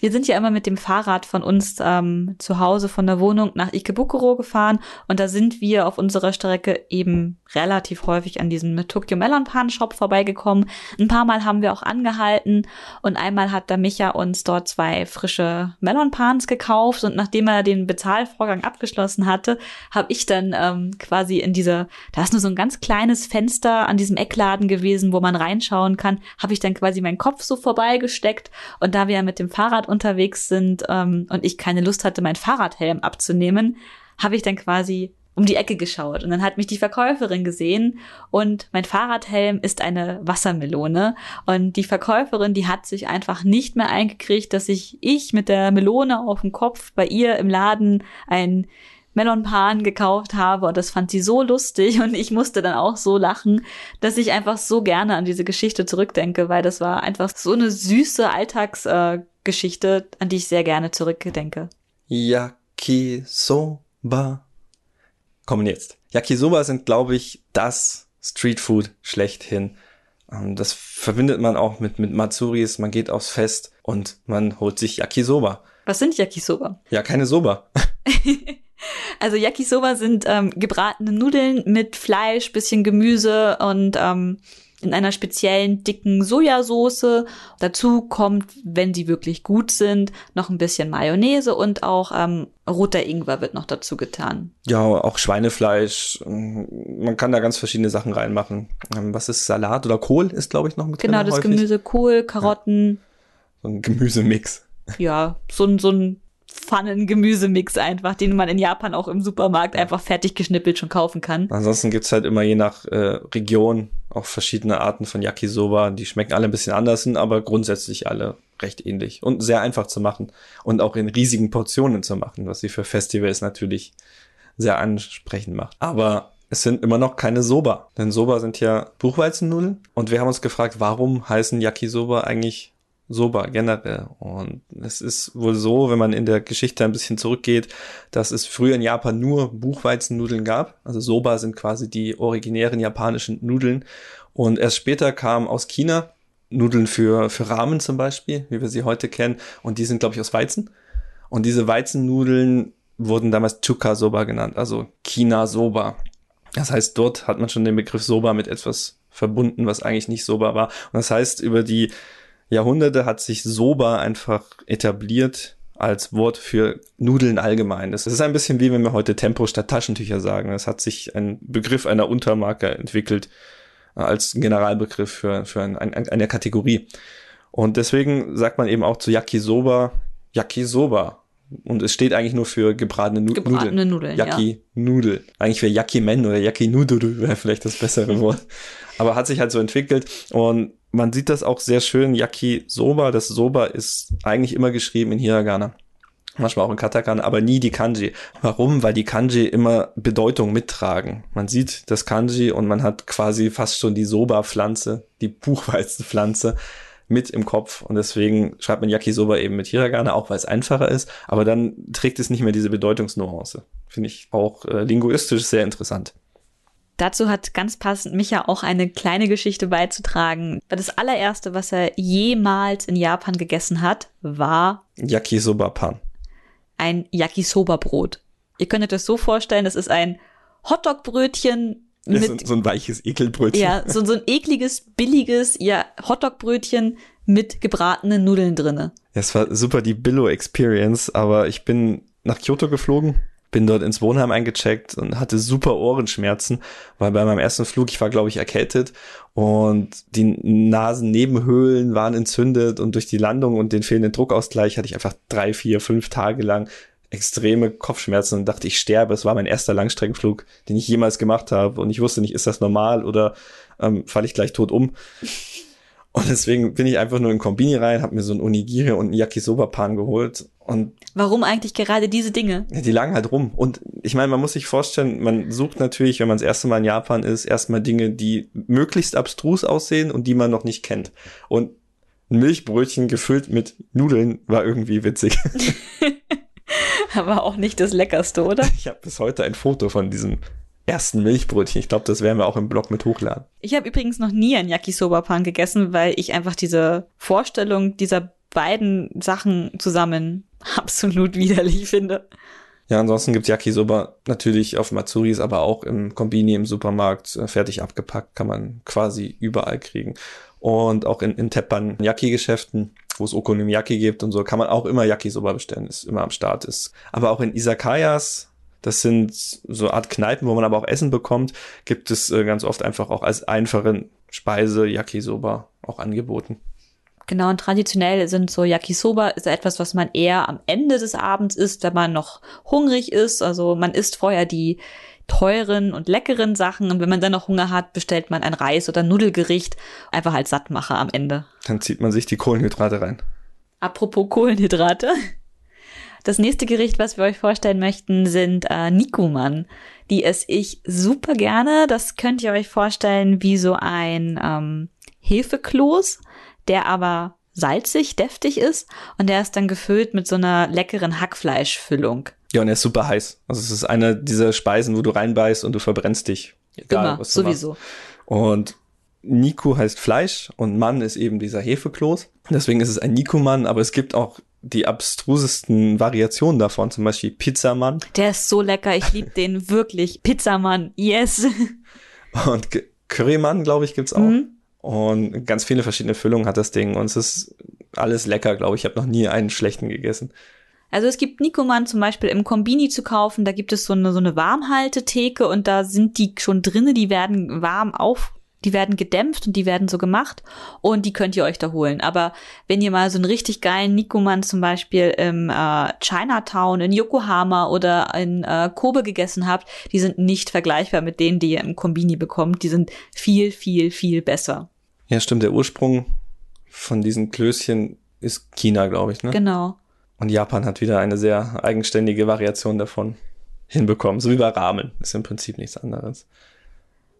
Wir sind ja immer mit dem Fahrrad von uns ähm, zu Hause von der Wohnung nach Ikebukuro gefahren und da sind wir auf unserer Strecke eben relativ häufig an diesem Tokyo Melon Pan Shop vorbeigekommen. Ein paar Mal haben wir auch angehalten und einmal hat der Micha uns dort zwei frische Melon Pans gekauft und nachdem er den Bezahlvorgang abgeschlossen hatte, habe ich dann ähm, quasi in dieser, da ist nur so ein ganz kleines Fenster an diesem Eckladen gewesen, wo man reinschauen kann, habe ich dann quasi meinen Kopf so vorbei gesteckt. Und da wir ja mit dem Fahrrad unterwegs sind ähm, und ich keine Lust hatte, meinen Fahrradhelm abzunehmen, habe ich dann quasi um die Ecke geschaut und dann hat mich die Verkäuferin gesehen und mein Fahrradhelm ist eine Wassermelone und die Verkäuferin, die hat sich einfach nicht mehr eingekriegt, dass ich ich mit der Melone auf dem Kopf bei ihr im Laden ein Melonpan gekauft habe und das fand sie so lustig und ich musste dann auch so lachen, dass ich einfach so gerne an diese Geschichte zurückdenke, weil das war einfach so eine süße Alltagsgeschichte, äh, an die ich sehr gerne zurückdenke. Yakisoba. Kommen jetzt. Yakisoba sind, glaube ich, das Streetfood schlechthin. Ähm, das verbindet man auch mit, mit Matsuris. Man geht aufs Fest und man holt sich Yakisoba. Was sind Yakisoba? Ja, keine Soba. Also Yakisoba sind ähm, gebratene Nudeln mit Fleisch, bisschen Gemüse und ähm, in einer speziellen dicken Sojasauce. Dazu kommt, wenn die wirklich gut sind, noch ein bisschen Mayonnaise und auch ähm, roter Ingwer wird noch dazu getan. Ja, auch Schweinefleisch. Man kann da ganz verschiedene Sachen reinmachen. Ähm, was ist Salat oder Kohl ist, glaube ich, noch mit Genau, das häufig. Gemüse, Kohl, Karotten. Ja. So ein Gemüsemix. Ja, so ein, so ein Pfannen-Gemüsemix einfach, den man in Japan auch im Supermarkt einfach fertig geschnippelt schon kaufen kann. Ansonsten gibt's halt immer je nach äh, Region auch verschiedene Arten von Yakisoba. Die schmecken alle ein bisschen anders, sind aber grundsätzlich alle recht ähnlich und sehr einfach zu machen und auch in riesigen Portionen zu machen, was sie für Festivals natürlich sehr ansprechend macht. Aber es sind immer noch keine Soba, denn Soba sind ja Buchweizennudeln und wir haben uns gefragt, warum heißen Yakisoba eigentlich Soba generell. Und es ist wohl so, wenn man in der Geschichte ein bisschen zurückgeht, dass es früher in Japan nur Buchweizennudeln gab. Also Soba sind quasi die originären japanischen Nudeln. Und erst später kam aus China Nudeln für, für Ramen zum Beispiel, wie wir sie heute kennen. Und die sind, glaube ich, aus Weizen. Und diese Weizennudeln wurden damals Chuka Soba genannt, also China Soba. Das heißt, dort hat man schon den Begriff Soba mit etwas verbunden, was eigentlich nicht Soba war. Und das heißt, über die Jahrhunderte hat sich Soba einfach etabliert als Wort für Nudeln allgemein. Das ist ein bisschen wie wenn wir heute Tempo statt Taschentücher sagen. Es hat sich ein Begriff einer Untermarke entwickelt äh, als Generalbegriff für, für ein, ein, eine Kategorie. Und deswegen sagt man eben auch zu Yakisoba Yakisoba. Und es steht eigentlich nur für gebratene, nu gebratene Nudeln. Nudeln. Yaki-Nudel. Ja. Eigentlich wäre Yaki-Men oder Yaki-Nudel wäre vielleicht das bessere Wort. Aber hat sich halt so entwickelt. Und man sieht das auch sehr schön, Yaki Soba. Das Soba ist eigentlich immer geschrieben in Hiragana. Manchmal auch in Katakana, aber nie die Kanji. Warum? Weil die Kanji immer Bedeutung mittragen. Man sieht das Kanji und man hat quasi fast schon die Soba-Pflanze, die Buchweizenpflanze mit im Kopf und deswegen schreibt man Yakisoba eben mit Hiragana, auch weil es einfacher ist, aber dann trägt es nicht mehr diese Bedeutungsnuance. Finde ich auch äh, linguistisch sehr interessant. Dazu hat ganz passend Micha auch eine kleine Geschichte beizutragen. Das allererste, was er jemals in Japan gegessen hat, war Yakisoba-Pan. Ein Yakisoba-Brot. Ihr könnt euch das so vorstellen, das ist ein Hotdog-Brötchen ja, so, so, ein weiches Ekelbrötchen. Ja, so, so ein ekliges, billiges ja, Hotdog-Brötchen mit gebratenen Nudeln drinne. Ja, es war super die Billo-Experience, aber ich bin nach Kyoto geflogen bin dort ins Wohnheim eingecheckt und hatte super Ohrenschmerzen, weil bei meinem ersten Flug, ich war glaube ich erkältet und die Nasennebenhöhlen waren entzündet und durch die Landung und den fehlenden Druckausgleich hatte ich einfach drei, vier, fünf Tage lang extreme Kopfschmerzen und dachte, ich sterbe. Es war mein erster Langstreckenflug, den ich jemals gemacht habe und ich wusste nicht, ist das normal oder ähm, falle ich gleich tot um. Und deswegen bin ich einfach nur in Kombini rein, habe mir so ein Onigiri und ein Yakisoba-Pan geholt. Und Warum eigentlich gerade diese Dinge? Die lagen halt rum. Und ich meine, man muss sich vorstellen, man sucht natürlich, wenn man das erste Mal in Japan ist, erstmal Dinge, die möglichst abstrus aussehen und die man noch nicht kennt. Und ein Milchbrötchen gefüllt mit Nudeln war irgendwie witzig. Aber auch nicht das Leckerste, oder? Ich habe bis heute ein Foto von diesem ersten Milchbrötchen. Ich glaube, das werden wir auch im Blog mit hochladen. Ich habe übrigens noch nie ein Yakisoba-Pan gegessen, weil ich einfach diese Vorstellung dieser beiden Sachen zusammen absolut widerlich finde. Ja, ansonsten gibt's Yakisoba natürlich auf Matsuris, aber auch im Kombini im Supermarkt äh, fertig abgepackt, kann man quasi überall kriegen. Und auch in, in Teppan Yaki-Geschäften, wo es Okonomiyaki gibt und so, kann man auch immer Yakisoba bestellen, ist immer am Start ist. Aber auch in Isakayas das sind so Art Kneipen, wo man aber auch Essen bekommt. Gibt es äh, ganz oft einfach auch als einfache Speise Yakisoba auch angeboten. Genau, und traditionell sind so Yakisoba ist etwas, was man eher am Ende des Abends isst, wenn man noch hungrig ist. Also man isst vorher die teuren und leckeren Sachen und wenn man dann noch Hunger hat, bestellt man ein Reis- oder Nudelgericht, einfach als Sattmacher am Ende. Dann zieht man sich die Kohlenhydrate rein. Apropos Kohlenhydrate. Das nächste Gericht, was wir euch vorstellen möchten, sind äh, Nikuman. Die esse ich super gerne. Das könnt ihr euch vorstellen wie so ein ähm, Hefekloß, der aber salzig, deftig ist und der ist dann gefüllt mit so einer leckeren Hackfleischfüllung. Ja, und er ist super heiß. Also es ist eine dieser Speisen, wo du reinbeißt und du verbrennst dich. Egal, Immer, was du sowieso. Machst. Und Niku heißt Fleisch und Mann ist eben dieser Hefekloß. Deswegen ist es ein Nikuman, aber es gibt auch die abstrusesten Variationen davon, zum Beispiel Pizzamann. Der ist so lecker, ich liebe den wirklich. Pizzamann, yes. Und Currymann, glaube ich, gibt's auch. Mhm. Und ganz viele verschiedene Füllungen hat das Ding und es ist alles lecker, glaube ich. Ich habe noch nie einen schlechten gegessen. Also es gibt Nikoman zum Beispiel im Kombini zu kaufen, da gibt es so eine, so eine Warmhaltetheke und da sind die schon drinne, die werden warm auf die werden gedämpft und die werden so gemacht und die könnt ihr euch da holen. Aber wenn ihr mal so einen richtig geilen Nikuman zum Beispiel im äh, Chinatown, in Yokohama oder in äh, Kobe gegessen habt, die sind nicht vergleichbar mit denen, die ihr im Kombini bekommt. Die sind viel, viel, viel besser. Ja, stimmt. Der Ursprung von diesen Klößchen ist China, glaube ich. Ne? Genau. Und Japan hat wieder eine sehr eigenständige Variation davon hinbekommen. So wie bei Ramen. Ist im Prinzip nichts anderes.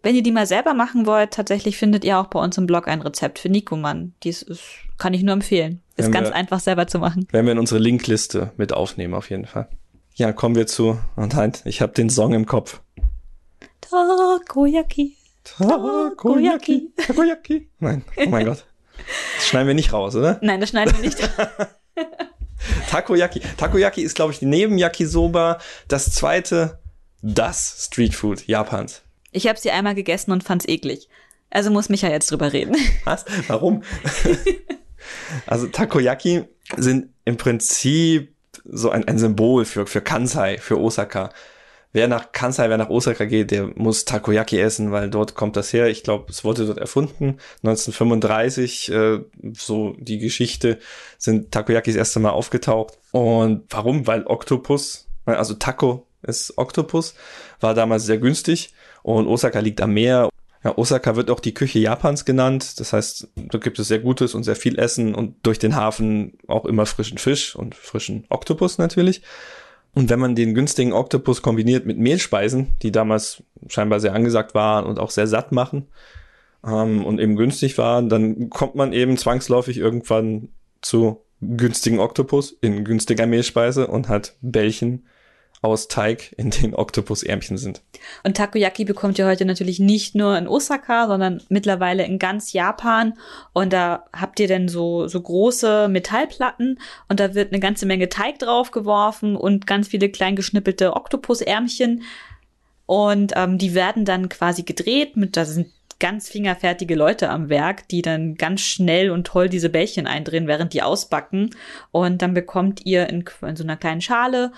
Wenn ihr die mal selber machen wollt, tatsächlich findet ihr auch bei uns im Blog ein Rezept für Nikoman. Dies ist, kann ich nur empfehlen. Ist Wenn ganz wir- einfach selber zu machen. Werden wir in unsere Linkliste mit aufnehmen, auf jeden Fall. Ja, kommen wir zu, und halt, ich habe den Song im Kopf. Takoyaki. Takoyaki. Takoyaki. Nein, oh mein Gott. Das schneiden wir nicht raus, oder? Nein, das schneiden wir nicht. Takoyaki. Takoyaki ist, glaube ich, neben Yakisoba das zweite, das Streetfood Japans. Ich habe sie einmal gegessen und fand's eklig. Also muss Micha jetzt drüber reden. Was? Warum? also Takoyaki sind im Prinzip so ein, ein Symbol für, für Kansai, für Osaka. Wer nach Kansai, wer nach Osaka geht, der muss Takoyaki essen, weil dort kommt das her. Ich glaube, es wurde dort erfunden. 1935, äh, so die Geschichte, sind Takoyaki das erste Mal aufgetaucht. Und warum? Weil Oktopus, also Taco ist Oktopus, war damals sehr günstig und Osaka liegt am Meer. Ja, Osaka wird auch die Küche Japans genannt. Das heißt, da gibt es sehr gutes und sehr viel Essen und durch den Hafen auch immer frischen Fisch und frischen Oktopus natürlich. Und wenn man den günstigen Oktopus kombiniert mit Mehlspeisen, die damals scheinbar sehr angesagt waren und auch sehr satt machen ähm, und eben günstig waren, dann kommt man eben zwangsläufig irgendwann zu günstigen Oktopus in günstiger Mehlspeise und hat Bällchen aus Teig, in denen Oktopusärmchen sind. Und Takoyaki bekommt ihr heute natürlich nicht nur in Osaka, sondern mittlerweile in ganz Japan. Und da habt ihr dann so, so große Metallplatten und da wird eine ganze Menge Teig drauf geworfen und ganz viele klein geschnippelte Oktopusärmchen. Und ähm, die werden dann quasi gedreht mit, da sind ganz fingerfertige Leute am Werk, die dann ganz schnell und toll diese Bällchen eindrehen, während die ausbacken. Und dann bekommt ihr in, in so einer kleinen Schale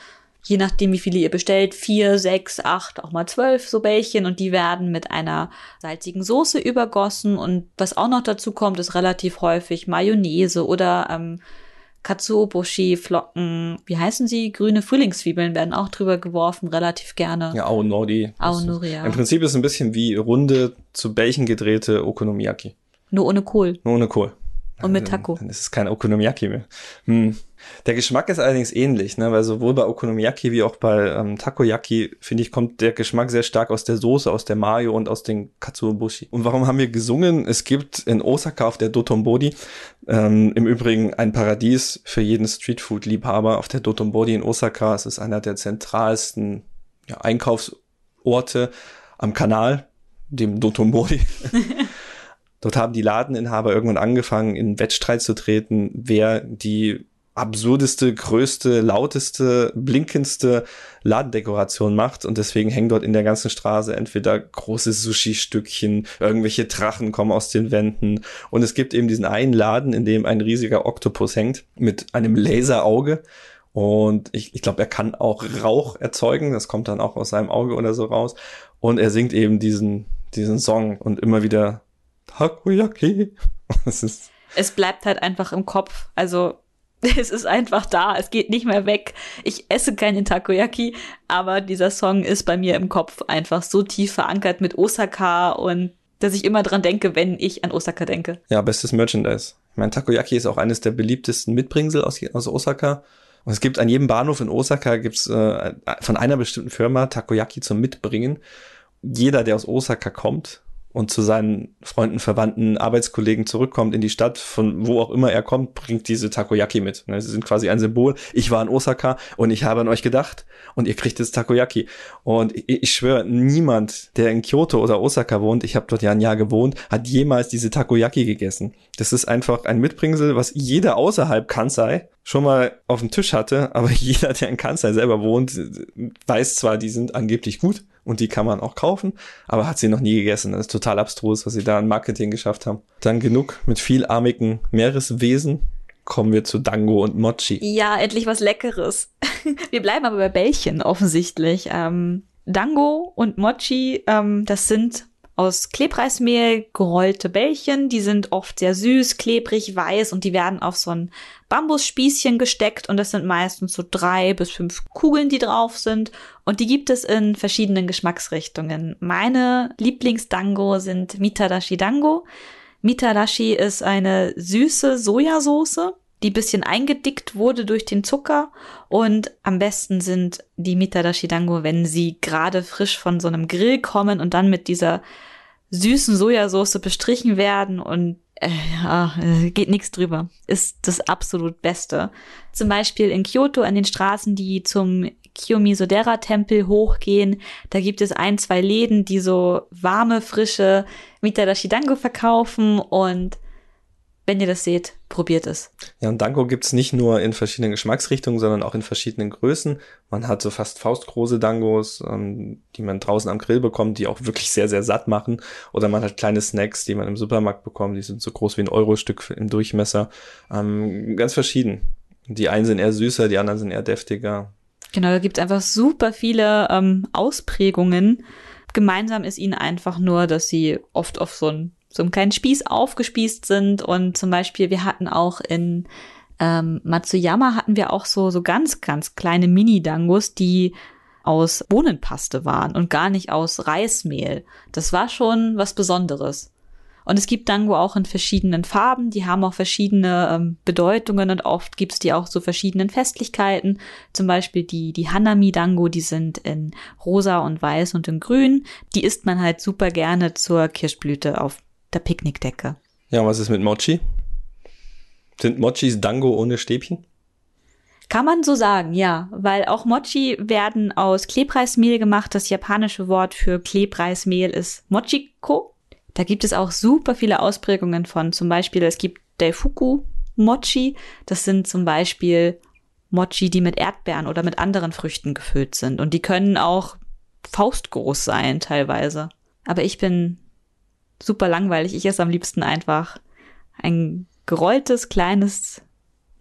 je nachdem, wie viele ihr bestellt, vier, sechs, acht, auch mal zwölf so Bällchen und die werden mit einer salzigen Soße übergossen und was auch noch dazu kommt, ist relativ häufig Mayonnaise oder ähm, Katsuobushi, Flocken, wie heißen sie? Grüne Frühlingszwiebeln werden auch drüber geworfen, relativ gerne. Ja, Aonori. Aonori, ja. Im Prinzip ist es ein bisschen wie runde, zu Bällchen gedrehte Okonomiyaki. Nur ohne Kohl Nur ohne Kohl. und mit Dann- Taco. Dann ist es kein Okonomiyaki mehr. Hm. Der Geschmack ist allerdings ähnlich, ne? weil sowohl bei Okonomiyaki wie auch bei ähm, Takoyaki, finde ich, kommt der Geschmack sehr stark aus der Soße, aus der Mayo und aus den Katsuobushi. Und warum haben wir gesungen? Es gibt in Osaka auf der Dotonbori ähm, im Übrigen ein Paradies für jeden Streetfood-Liebhaber auf der Dotonbori in Osaka. Es ist einer der zentralsten ja, Einkaufsorte am Kanal, dem Dotonbori. Dort haben die Ladeninhaber irgendwann angefangen, in Wettstreit zu treten, wer die absurdeste, größte, lauteste, blinkendste Ladendekoration macht. Und deswegen hängen dort in der ganzen Straße entweder große Sushi-Stückchen, irgendwelche Drachen kommen aus den Wänden. Und es gibt eben diesen einen Laden, in dem ein riesiger Oktopus hängt mit einem Laserauge. Und ich, ich glaube, er kann auch Rauch erzeugen. Das kommt dann auch aus seinem Auge oder so raus. Und er singt eben diesen, diesen Song und immer wieder Takoyaki. Es bleibt halt einfach im Kopf. Also es ist einfach da, es geht nicht mehr weg. Ich esse keinen Takoyaki, aber dieser Song ist bei mir im Kopf einfach so tief verankert mit Osaka und dass ich immer dran denke, wenn ich an Osaka denke. ja, bestes Merchandise. Ich meine, Takoyaki ist auch eines der beliebtesten Mitbringsel aus, aus Osaka. Und es gibt an jedem Bahnhof in Osaka gibt's äh, von einer bestimmten Firma Takoyaki zum Mitbringen. Jeder, der aus Osaka kommt und zu seinen Freunden, Verwandten, Arbeitskollegen zurückkommt in die Stadt, von wo auch immer er kommt, bringt diese Takoyaki mit. Ne, Sie sind quasi ein Symbol. Ich war in Osaka und ich habe an euch gedacht und ihr kriegt jetzt Takoyaki. Und ich, ich schwöre, niemand, der in Kyoto oder Osaka wohnt, ich habe dort ja ein Jahr gewohnt, hat jemals diese Takoyaki gegessen. Das ist einfach ein Mitbringsel, was jeder außerhalb Kansai schon mal auf dem Tisch hatte, aber jeder, der in Kansai selber wohnt, weiß zwar, die sind angeblich gut und die kann man auch kaufen, aber hat sie noch nie gegessen. Das ist total abstrus, was sie da an Marketing geschafft haben. Dann genug mit vielarmigen Meereswesen. Kommen wir zu Dango und Mochi. Ja, endlich was Leckeres. Wir bleiben aber bei Bällchen offensichtlich. Ähm, Dango und Mochi, ähm, das sind aus Klebreismehl gerollte Bällchen. Die sind oft sehr süß, klebrig, weiß und die werden auf so ein Bambusspießchen gesteckt und das sind meistens so drei bis fünf Kugeln, die drauf sind und die gibt es in verschiedenen Geschmacksrichtungen. Meine Lieblingsdango sind Mitadashi Dango. Mitadashi ist eine süße Sojasauce die bisschen eingedickt wurde durch den Zucker. Und am besten sind die Mitadashi Dango, wenn sie gerade frisch von so einem Grill kommen und dann mit dieser süßen Sojasauce bestrichen werden und äh, ja, geht nichts drüber. Ist das absolut Beste. Zum Beispiel in Kyoto an den Straßen, die zum Kiyomizo-dera-Tempel hochgehen. Da gibt es ein, zwei Läden, die so warme, frische Mitadashi Dango verkaufen und wenn ihr das seht, probiert es. Ja, und Danko gibt's nicht nur in verschiedenen Geschmacksrichtungen, sondern auch in verschiedenen Größen. Man hat so fast faustgroße Dangos, ähm, die man draußen am Grill bekommt, die auch wirklich sehr, sehr satt machen. Oder man hat kleine Snacks, die man im Supermarkt bekommt, die sind so groß wie ein Eurostück im Durchmesser. Ähm, ganz verschieden. Die einen sind eher süßer, die anderen sind eher deftiger. Genau, da gibt's einfach super viele ähm, Ausprägungen. Gemeinsam ist ihnen einfach nur, dass sie oft auf so ein so einem kleinen Spieß aufgespießt sind. Und zum Beispiel, wir hatten auch in ähm, Matsuyama hatten wir auch so, so ganz, ganz kleine Mini-Dangos, die aus Bohnenpaste waren und gar nicht aus Reismehl. Das war schon was Besonderes. Und es gibt Dango auch in verschiedenen Farben, die haben auch verschiedene ähm, Bedeutungen und oft gibt's die auch zu verschiedenen Festlichkeiten. Zum Beispiel die, die Hanami-Dango, die sind in rosa und weiß und in grün. Die isst man halt super gerne zur Kirschblüte auf der Picknickdecke. Ja, was ist mit Mochi? Sind Mochis Dango ohne Stäbchen? Kann man so sagen, ja, weil auch Mochi werden aus Klebreismehl gemacht. Das japanische Wort für Klebreismehl ist Mochiko. Da gibt es auch super viele Ausprägungen von. Zum Beispiel, es gibt Daifuku Mochi. Das sind zum Beispiel Mochi, die mit Erdbeeren oder mit anderen Früchten gefüllt sind. Und die können auch faustgroß sein, teilweise. Aber ich bin super langweilig. Ich esse am liebsten einfach ein gerolltes, kleines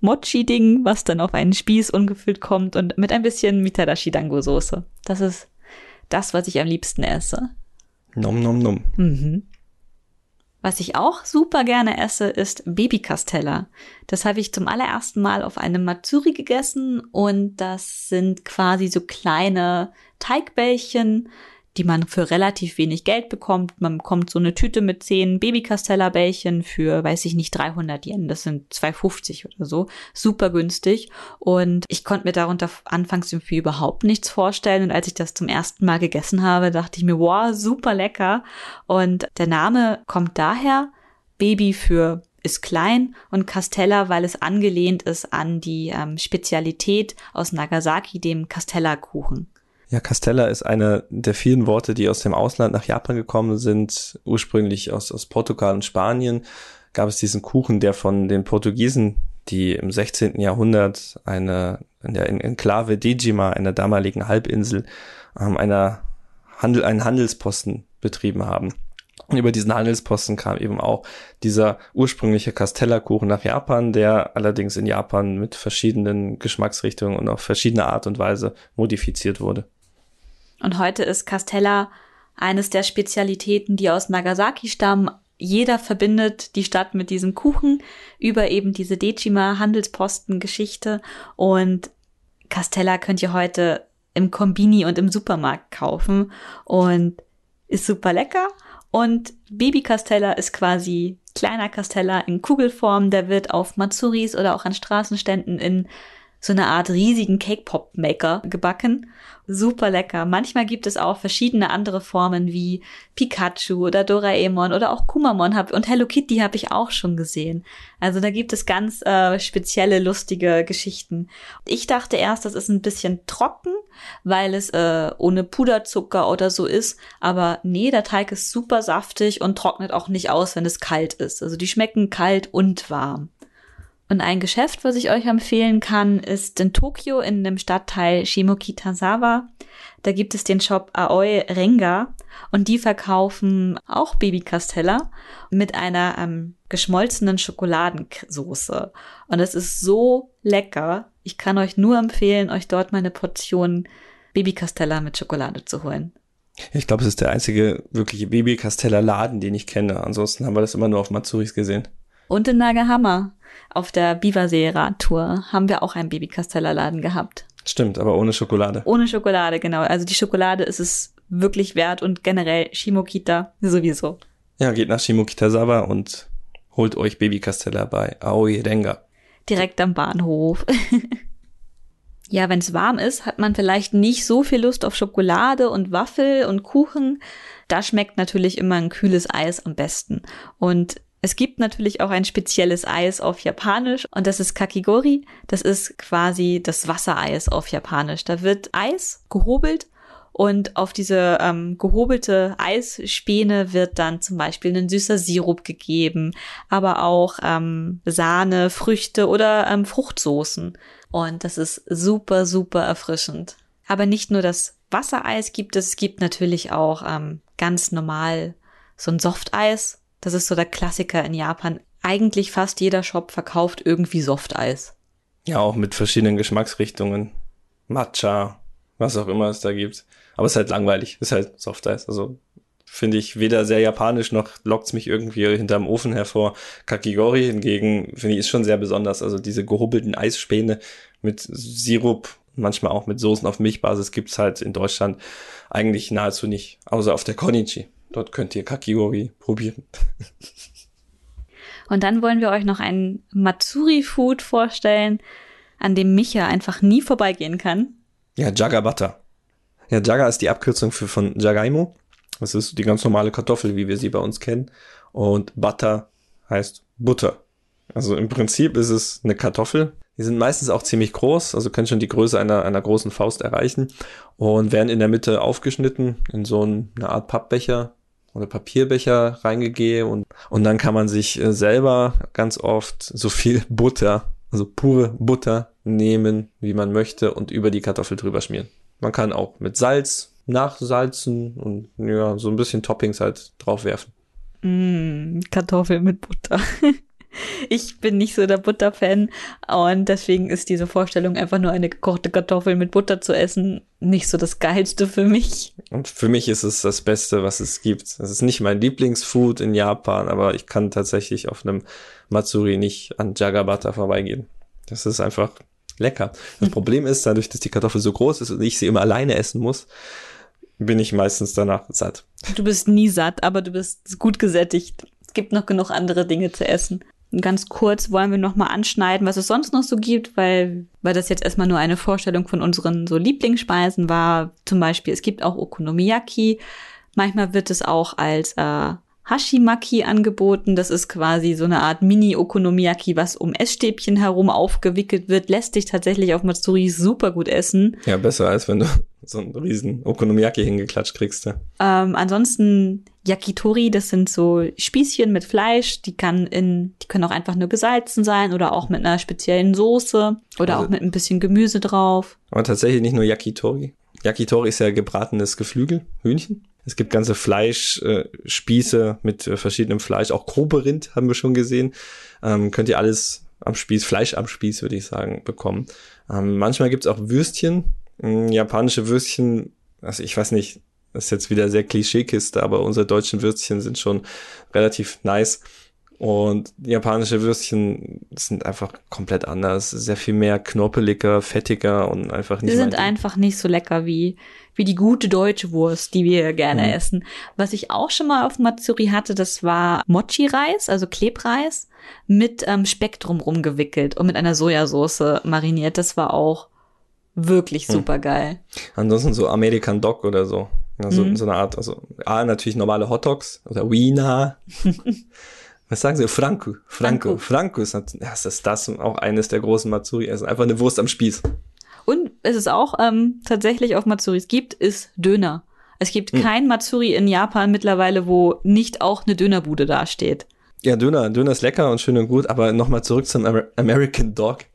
Mochi-Ding, was dann auf einen Spieß ungefüllt kommt und mit ein bisschen Mitadashi-Dango-Soße. Das ist das, was ich am liebsten esse. Nom nom nom. Mhm. Was ich auch super gerne esse, ist Baby-Castella. Das habe ich zum allerersten Mal auf einem Matsuri gegessen und das sind quasi so kleine Teigbällchen, die man für relativ wenig Geld bekommt. Man bekommt so eine Tüte mit zehn Baby-Castella-Bällchen für, weiß ich nicht, 300 Yen. Das sind 2,50 oder so. Super günstig. Und ich konnte mir darunter anfangs irgendwie überhaupt nichts vorstellen. Und als ich das zum ersten Mal gegessen habe, dachte ich mir, wow, super lecker. Und der Name kommt daher, Baby für ist klein und Castella, weil es angelehnt ist an die ähm, Spezialität aus Nagasaki, dem Castella-Kuchen. Ja, Castella ist einer der vielen Worte, die aus dem Ausland nach Japan gekommen sind. Ursprünglich aus, aus Portugal und Spanien gab es diesen Kuchen, der von den Portugiesen, die im 16. Jahrhundert eine in der Enklave Dejima, einer damaligen Halbinsel, ähm, einer Handel, einen Handelsposten betrieben haben. Und über diesen Handelsposten kam eben auch dieser ursprüngliche Castella-Kuchen nach Japan, der allerdings in Japan mit verschiedenen Geschmacksrichtungen und auf verschiedene Art und Weise modifiziert wurde. Und heute ist Castella eines der Spezialitäten, die aus Nagasaki stammen. Jeder verbindet die Stadt mit diesem Kuchen über eben diese Dejima Handelsposten Geschichte und Castella könnt ihr heute im Kombini und im Supermarkt kaufen. Und ist super lecker. Und Baby Castella ist quasi kleiner Castella in Kugelform, der wird auf Matsuris oder auch an Straßenständen in so eine Art riesigen Cake Pop Maker gebacken. Super lecker. Manchmal gibt es auch verschiedene andere Formen wie Pikachu oder Doraemon oder auch Kumamon hab, und Hello Kitty habe ich auch schon gesehen. Also da gibt es ganz äh, spezielle, lustige Geschichten. Ich dachte erst, das ist ein bisschen trocken, weil es äh, ohne Puderzucker oder so ist. Aber nee, der Teig ist super saftig und trocknet auch nicht aus, wenn es kalt ist. Also die schmecken kalt und warm. Und ein Geschäft, was ich euch empfehlen kann, ist in Tokio in dem Stadtteil Shimokitazawa. Da gibt es den Shop Aoi Renga und die verkaufen auch Baby Castella mit einer ähm, geschmolzenen Schokoladensoße. Und es ist so lecker. Ich kann euch nur empfehlen, euch dort mal eine Portion Baby Castella mit Schokolade zu holen. Ich glaube, es ist der einzige wirkliche Baby-Casteller Laden, den ich kenne. Ansonsten haben wir das immer nur auf Matsuris gesehen. Und in Nagahama auf der Biwasee-Radtour haben wir auch einen Baby-Casteller Laden gehabt. Stimmt, aber ohne Schokolade. Ohne Schokolade, genau. Also die Schokolade ist es wirklich wert und generell Shimokita sowieso. Ja, geht nach Shimokitazawa und holt euch Baby-Casteller bei Aoi Renga. Direkt am Bahnhof. ja, wenn es warm ist, hat man vielleicht nicht so viel Lust auf Schokolade und Waffel und Kuchen. Da schmeckt natürlich immer ein kühles Eis am besten. Und es gibt natürlich auch ein spezielles Eis auf Japanisch und das ist Kakigori. Das ist quasi das Wassereis auf Japanisch. Da wird Eis gehobelt und auf diese ähm, gehobelte Eisspäne wird dann zum Beispiel ein süßer Sirup gegeben, aber auch ähm, Sahne, Früchte oder ähm, Fruchtsoßen. Und das ist super, super erfrischend. Aber nicht nur das Wassereis gibt es, es gibt natürlich auch ähm, ganz normal so ein Softeis. Das ist so der Klassiker in Japan. Eigentlich fast jeder Shop verkauft irgendwie Softeis. Ja, auch mit verschiedenen Geschmacksrichtungen. Matcha, was auch immer es da gibt. Aber es ist halt langweilig, ist halt Softeis. Also finde ich weder sehr japanisch noch lockt's mich irgendwie hinterm Ofen hervor. Kakigori hingegen finde ich ist schon sehr besonders. Also diese gehobelten Eisspäne mit Sirup, manchmal auch mit Soßen auf Milchbasis gibt's halt in Deutschland eigentlich nahezu nicht. Außer auf der Konichi. Dort könnt ihr Kakigori probieren. Und dann wollen wir euch noch ein Matsuri-Food vorstellen, an dem Micha einfach nie vorbeigehen kann. Ja, Jaga Butter. Ja, Jaga ist die Abkürzung für von Jagaimo. Das ist die ganz normale Kartoffel, wie wir sie bei uns kennen. Und Butter heißt Butter. Also im Prinzip ist es eine Kartoffel. Die sind meistens auch ziemlich groß, also können schon die Größe einer, einer großen Faust erreichen und werden in der Mitte aufgeschnitten in so eine Art Pappbecher oder Papierbecher reingegeben und, und dann kann man sich äh, selber ganz oft so viel Butter, also pure Butter nehmen, wie man möchte und über die Kartoffel drüber schmieren. Man kann auch mit Salz nachsalzen und ja, so ein bisschen Toppings halt draufwerfen. Mm, Kartoffel mit Butter. Ich bin nicht so der Butterfan und deswegen ist diese Vorstellung, einfach nur eine gekochte Kartoffel mit Butter zu essen, nicht so das Geilste für mich. Und für mich ist es das Beste, was es gibt. Es ist nicht mein Lieblingsfood in Japan, aber ich kann tatsächlich auf einem Matsuri nicht an Jagabata vorbeigehen. Das ist einfach lecker. Das. Problem ist, dadurch, dass die Kartoffel so groß ist und ich sie immer alleine essen muss, bin ich meistens danach satt. Du bist nie satt, aber du bist gut gesättigt. Es gibt noch genug andere Dinge zu essen. Ganz kurz wollen wir noch mal anschneiden, was es sonst noch so gibt, weil, weil das jetzt erstmal nur eine Vorstellung von unseren so Lieblingsspeisen war. Zum Beispiel, es gibt auch Okonomiyaki. Manchmal wird es auch als äh, Hashimaki angeboten. Das ist quasi so eine Art Mini-Okonomiyaki, was um Essstäbchen herum aufgewickelt wird. Lässt sich tatsächlich auf Matsuri super gut essen. Ja, besser als wenn du so einen riesen Okonomiyaki hingeklatscht kriegst. Ja. Ähm, ansonsten Yakitori, das sind so Spießchen mit Fleisch. Die kann in, die können auch einfach nur gesalzen sein oder auch mit einer speziellen Soße oder also, auch mit ein bisschen Gemüse drauf. Aber tatsächlich nicht nur Yakitori. Yakitori ist ja gebratenes Geflügel, Hühnchen. Es gibt ganze Fleischspieße äh, mit verschiedenem Fleisch. Auch grobe Rind haben wir schon gesehen. Ähm, könnt ihr alles am Spieß, Fleisch am Spieß, würde ich sagen, bekommen. Ähm, manchmal gibt's auch Würstchen. Ähm, japanische Würstchen, also ich weiß nicht, das ist jetzt wieder sehr Klischeekiste, aber unsere deutschen Würstchen sind schon relativ nice. Und japanische Würstchen sind einfach komplett anders. Sehr viel mehr knorpeliger, fettiger und einfach nicht. Die sind einfach nicht so lecker wie, wie die gute deutsche Wurst, die wir gerne mhm. essen. Was ich auch schon mal auf Matsuri hatte, das war Mochi-Reis, also Klebreis, mit ähm, Speck drumrum gewickelt und mit einer Sojasauce mariniert. Das war auch wirklich super geil. Ansonsten so American Dog oder so. Ja, so, mhm. so eine Art, also A, natürlich normale Hotdogs oder Wiener. Was sagen Sie? Franco. Franco. Franco ist, ja, ist das auch eines der großen Matsuri-Essen. Einfach eine Wurst am Spieß. Und es ist auch ähm, tatsächlich auf Matsuris gibt, ist Döner. Es gibt hm. kein Matsuri in Japan mittlerweile, wo nicht auch eine Dönerbude dasteht. Ja, Döner, Döner ist lecker und schön und gut, aber nochmal zurück zum Amer American Dog.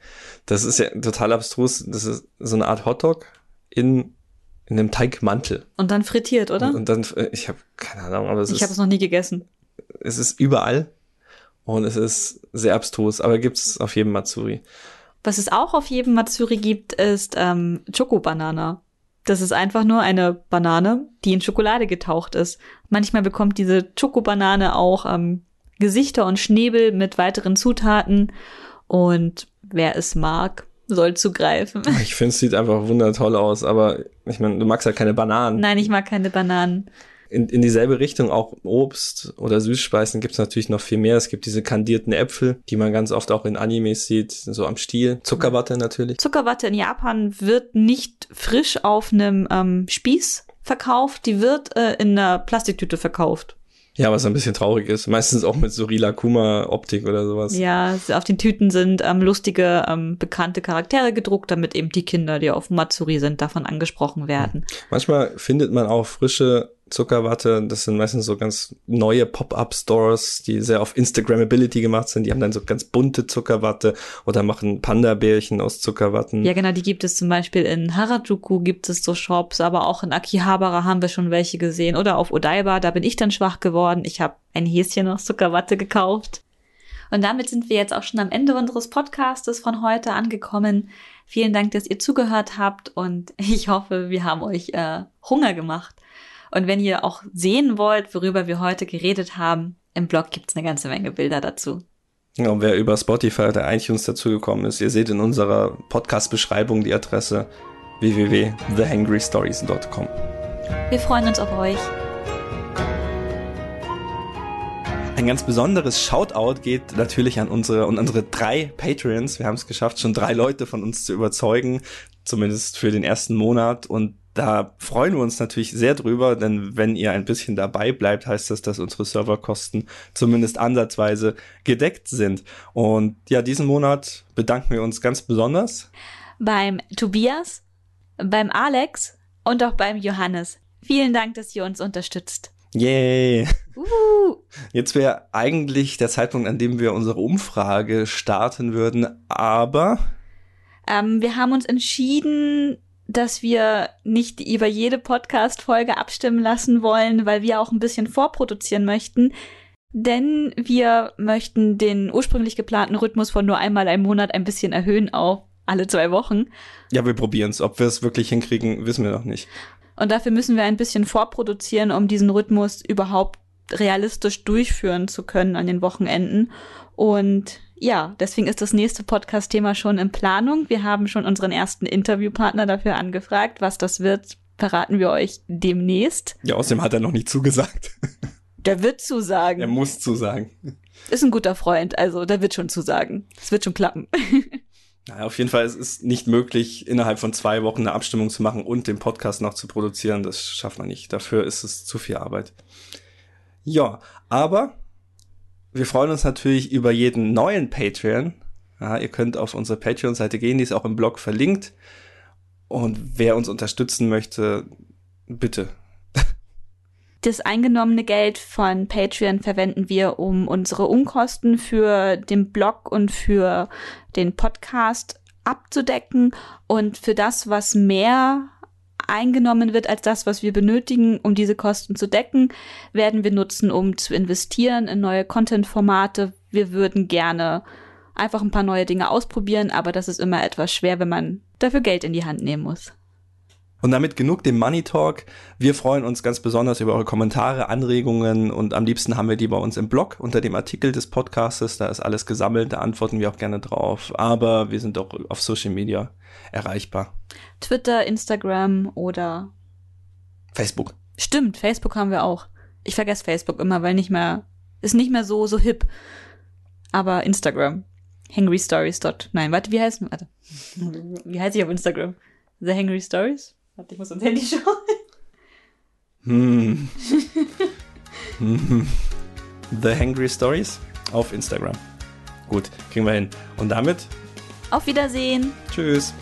Das ist ja total abstrus. Das ist so eine Art Hotdog in in einem Teigmantel. Und dann frittiert, oder? Und, und dann, äh, ich habe keine Ahnung, aber es ich ist. Ich habe es noch nie gegessen. Es ist überall und es ist sehr abstrus, aber gibt's auf jedem Matsuri. Was es auch auf jedem Matsuri gibt, ist ähm, Choco-Banana. Das ist einfach nur eine Banane, die in Schokolade getaucht ist. Manchmal bekommt diese Schokobanane auch ähm, Gesichter und Schnäbel mit weiteren Zutaten. Und wer es mag, soll zugreifen. Ich finde, es sieht einfach wundertoll aus, aber ich meine, du magst ja keine Bananen. Nein, ich mag keine Bananen. In, in dieselbe Richtung auch Obst oder Süßspeisen gibt es natürlich noch viel mehr. Es gibt diese kandierten Äpfel, die man ganz oft auch in Animes sieht, so am Stiel. Zuckerwatte natürlich. Zuckerwatte in Japan wird nicht frisch auf einem ähm, Spieß verkauft, die wird äh, in einer Plastiktüte verkauft. Ja, was ein bisschen traurig ist. Meistens auch mit so Rilakuma-Optik oder sowas. Ja, auf den Tüten sind ähm, lustige, ähm, bekannte Charaktere gedruckt, damit eben die Kinder, die auf Matsuri sind, davon angesprochen werden. Manchmal findet man auch frische Zuckerwatte. Das sind meistens so ganz neue Pop-up-Stores, die sehr auf Instagrammability gemacht sind. Die haben dann so ganz bunte Zuckerwatte oder machen Panda-Bärchen aus Zuckerwatten. Ja, genau, die gibt es zum Beispiel in Harajuku gibt es so Shops, aber auch in Akihabara haben wir schon welche gesehen oder auf Odaiba, da bin ich dann schwach geworden. Ich habe ein Häschen aus Zuckerwatte gekauft. Und damit sind wir jetzt auch schon am Ende unseres Podcastes von heute angekommen. Vielen Dank, dass ihr zugehört habt und ich hoffe, wir haben euch äh, Hunger gemacht. Und wenn ihr auch sehen wollt, worüber wir heute geredet haben, im Blog gibt's eine ganze Menge Bilder dazu. Ja, und wer über Spotify oder iTunes dazugekommen ist, ihr seht in unserer Podcast-Beschreibung die Adresse www.thehangrystories.com. Wir freuen uns auf euch. Ein ganz besonderes Shoutout geht natürlich an unsere und unsere drei Patreons. Wir haben es geschafft, schon drei Leute von uns zu überzeugen, zumindest für den ersten Monat. Und da freuen wir uns natürlich sehr drüber, denn wenn ihr ein bisschen dabei bleibt, heißt das, dass unsere Serverkosten zumindest ansatzweise gedeckt sind. Und ja, diesen Monat bedanken wir uns ganz besonders beim Tobias, beim Alex und auch beim Johannes. Vielen Dank, dass ihr uns unterstützt. Yay! Uh. Jetzt wäre eigentlich der Zeitpunkt, an dem wir unsere Umfrage starten würden, aber ähm, wir haben uns entschieden, dass wir nicht über jede Podcast-Folge abstimmen lassen wollen, weil wir auch ein bisschen vorproduzieren möchten. Denn wir möchten den ursprünglich geplanten Rhythmus von nur einmal im Monat ein bisschen erhöhen auf alle zwei Wochen. Ja, wir probieren es. Ob wir es wirklich hinkriegen, wissen wir noch nicht. Und dafür müssen wir ein bisschen vorproduzieren, um diesen Rhythmus überhaupt realistisch durchführen zu können an den Wochenenden. Und ja, deswegen ist das nächste Podcast-Thema schon in Planung. Wir haben schon unseren ersten Interviewpartner dafür angefragt. Was das wird, verraten wir euch demnächst. Ja, außerdem hat er noch nicht zugesagt. Der wird zusagen. Er muss zusagen. Ist ein guter Freund, also der wird schon zusagen. Es wird schon klappen. Naja, auf jeden Fall ist es nicht möglich, innerhalb von zwei Wochen eine Abstimmung zu machen und den Podcast noch zu produzieren. Das schafft man nicht. Dafür ist es zu viel Arbeit. Ja, aber wir freuen uns natürlich über jeden neuen Patreon. Ja, ihr könnt auf unsere Patreon-Seite gehen, die ist auch im Blog verlinkt. Und wer uns unterstützen möchte, bitte. Das eingenommene Geld von Patreon verwenden wir, um unsere Unkosten für den Blog und für den Podcast abzudecken und für das, was mehr eingenommen wird als das, was wir benötigen, um diese Kosten zu decken, werden wir nutzen, um zu investieren in neue Content-Formate. Wir würden gerne einfach ein paar neue Dinge ausprobieren, aber das ist immer etwas schwer, wenn man dafür Geld in die Hand nehmen muss. Und damit genug dem Money Talk. Wir freuen uns ganz besonders über eure Kommentare, Anregungen und am liebsten haben wir die bei uns im Blog unter dem Artikel des Podcastes. Da ist alles gesammelt, da antworten wir auch gerne drauf. Aber wir sind auch auf Social Media erreichbar. Twitter, Instagram oder Facebook. Stimmt, Facebook haben wir auch. Ich vergesse Facebook immer, weil nicht mehr, ist nicht mehr so, so hip. Aber Instagram. Hangry Stories. Nein, warte, wie heißt, warte. Wie heißt ich auf Instagram? The Hangry Stories? Warte, ich muss ins Handy schauen. Hm. The Hangry Stories auf Instagram. Gut, kriegen wir hin. Und damit? Auf Wiedersehen. Tschüss.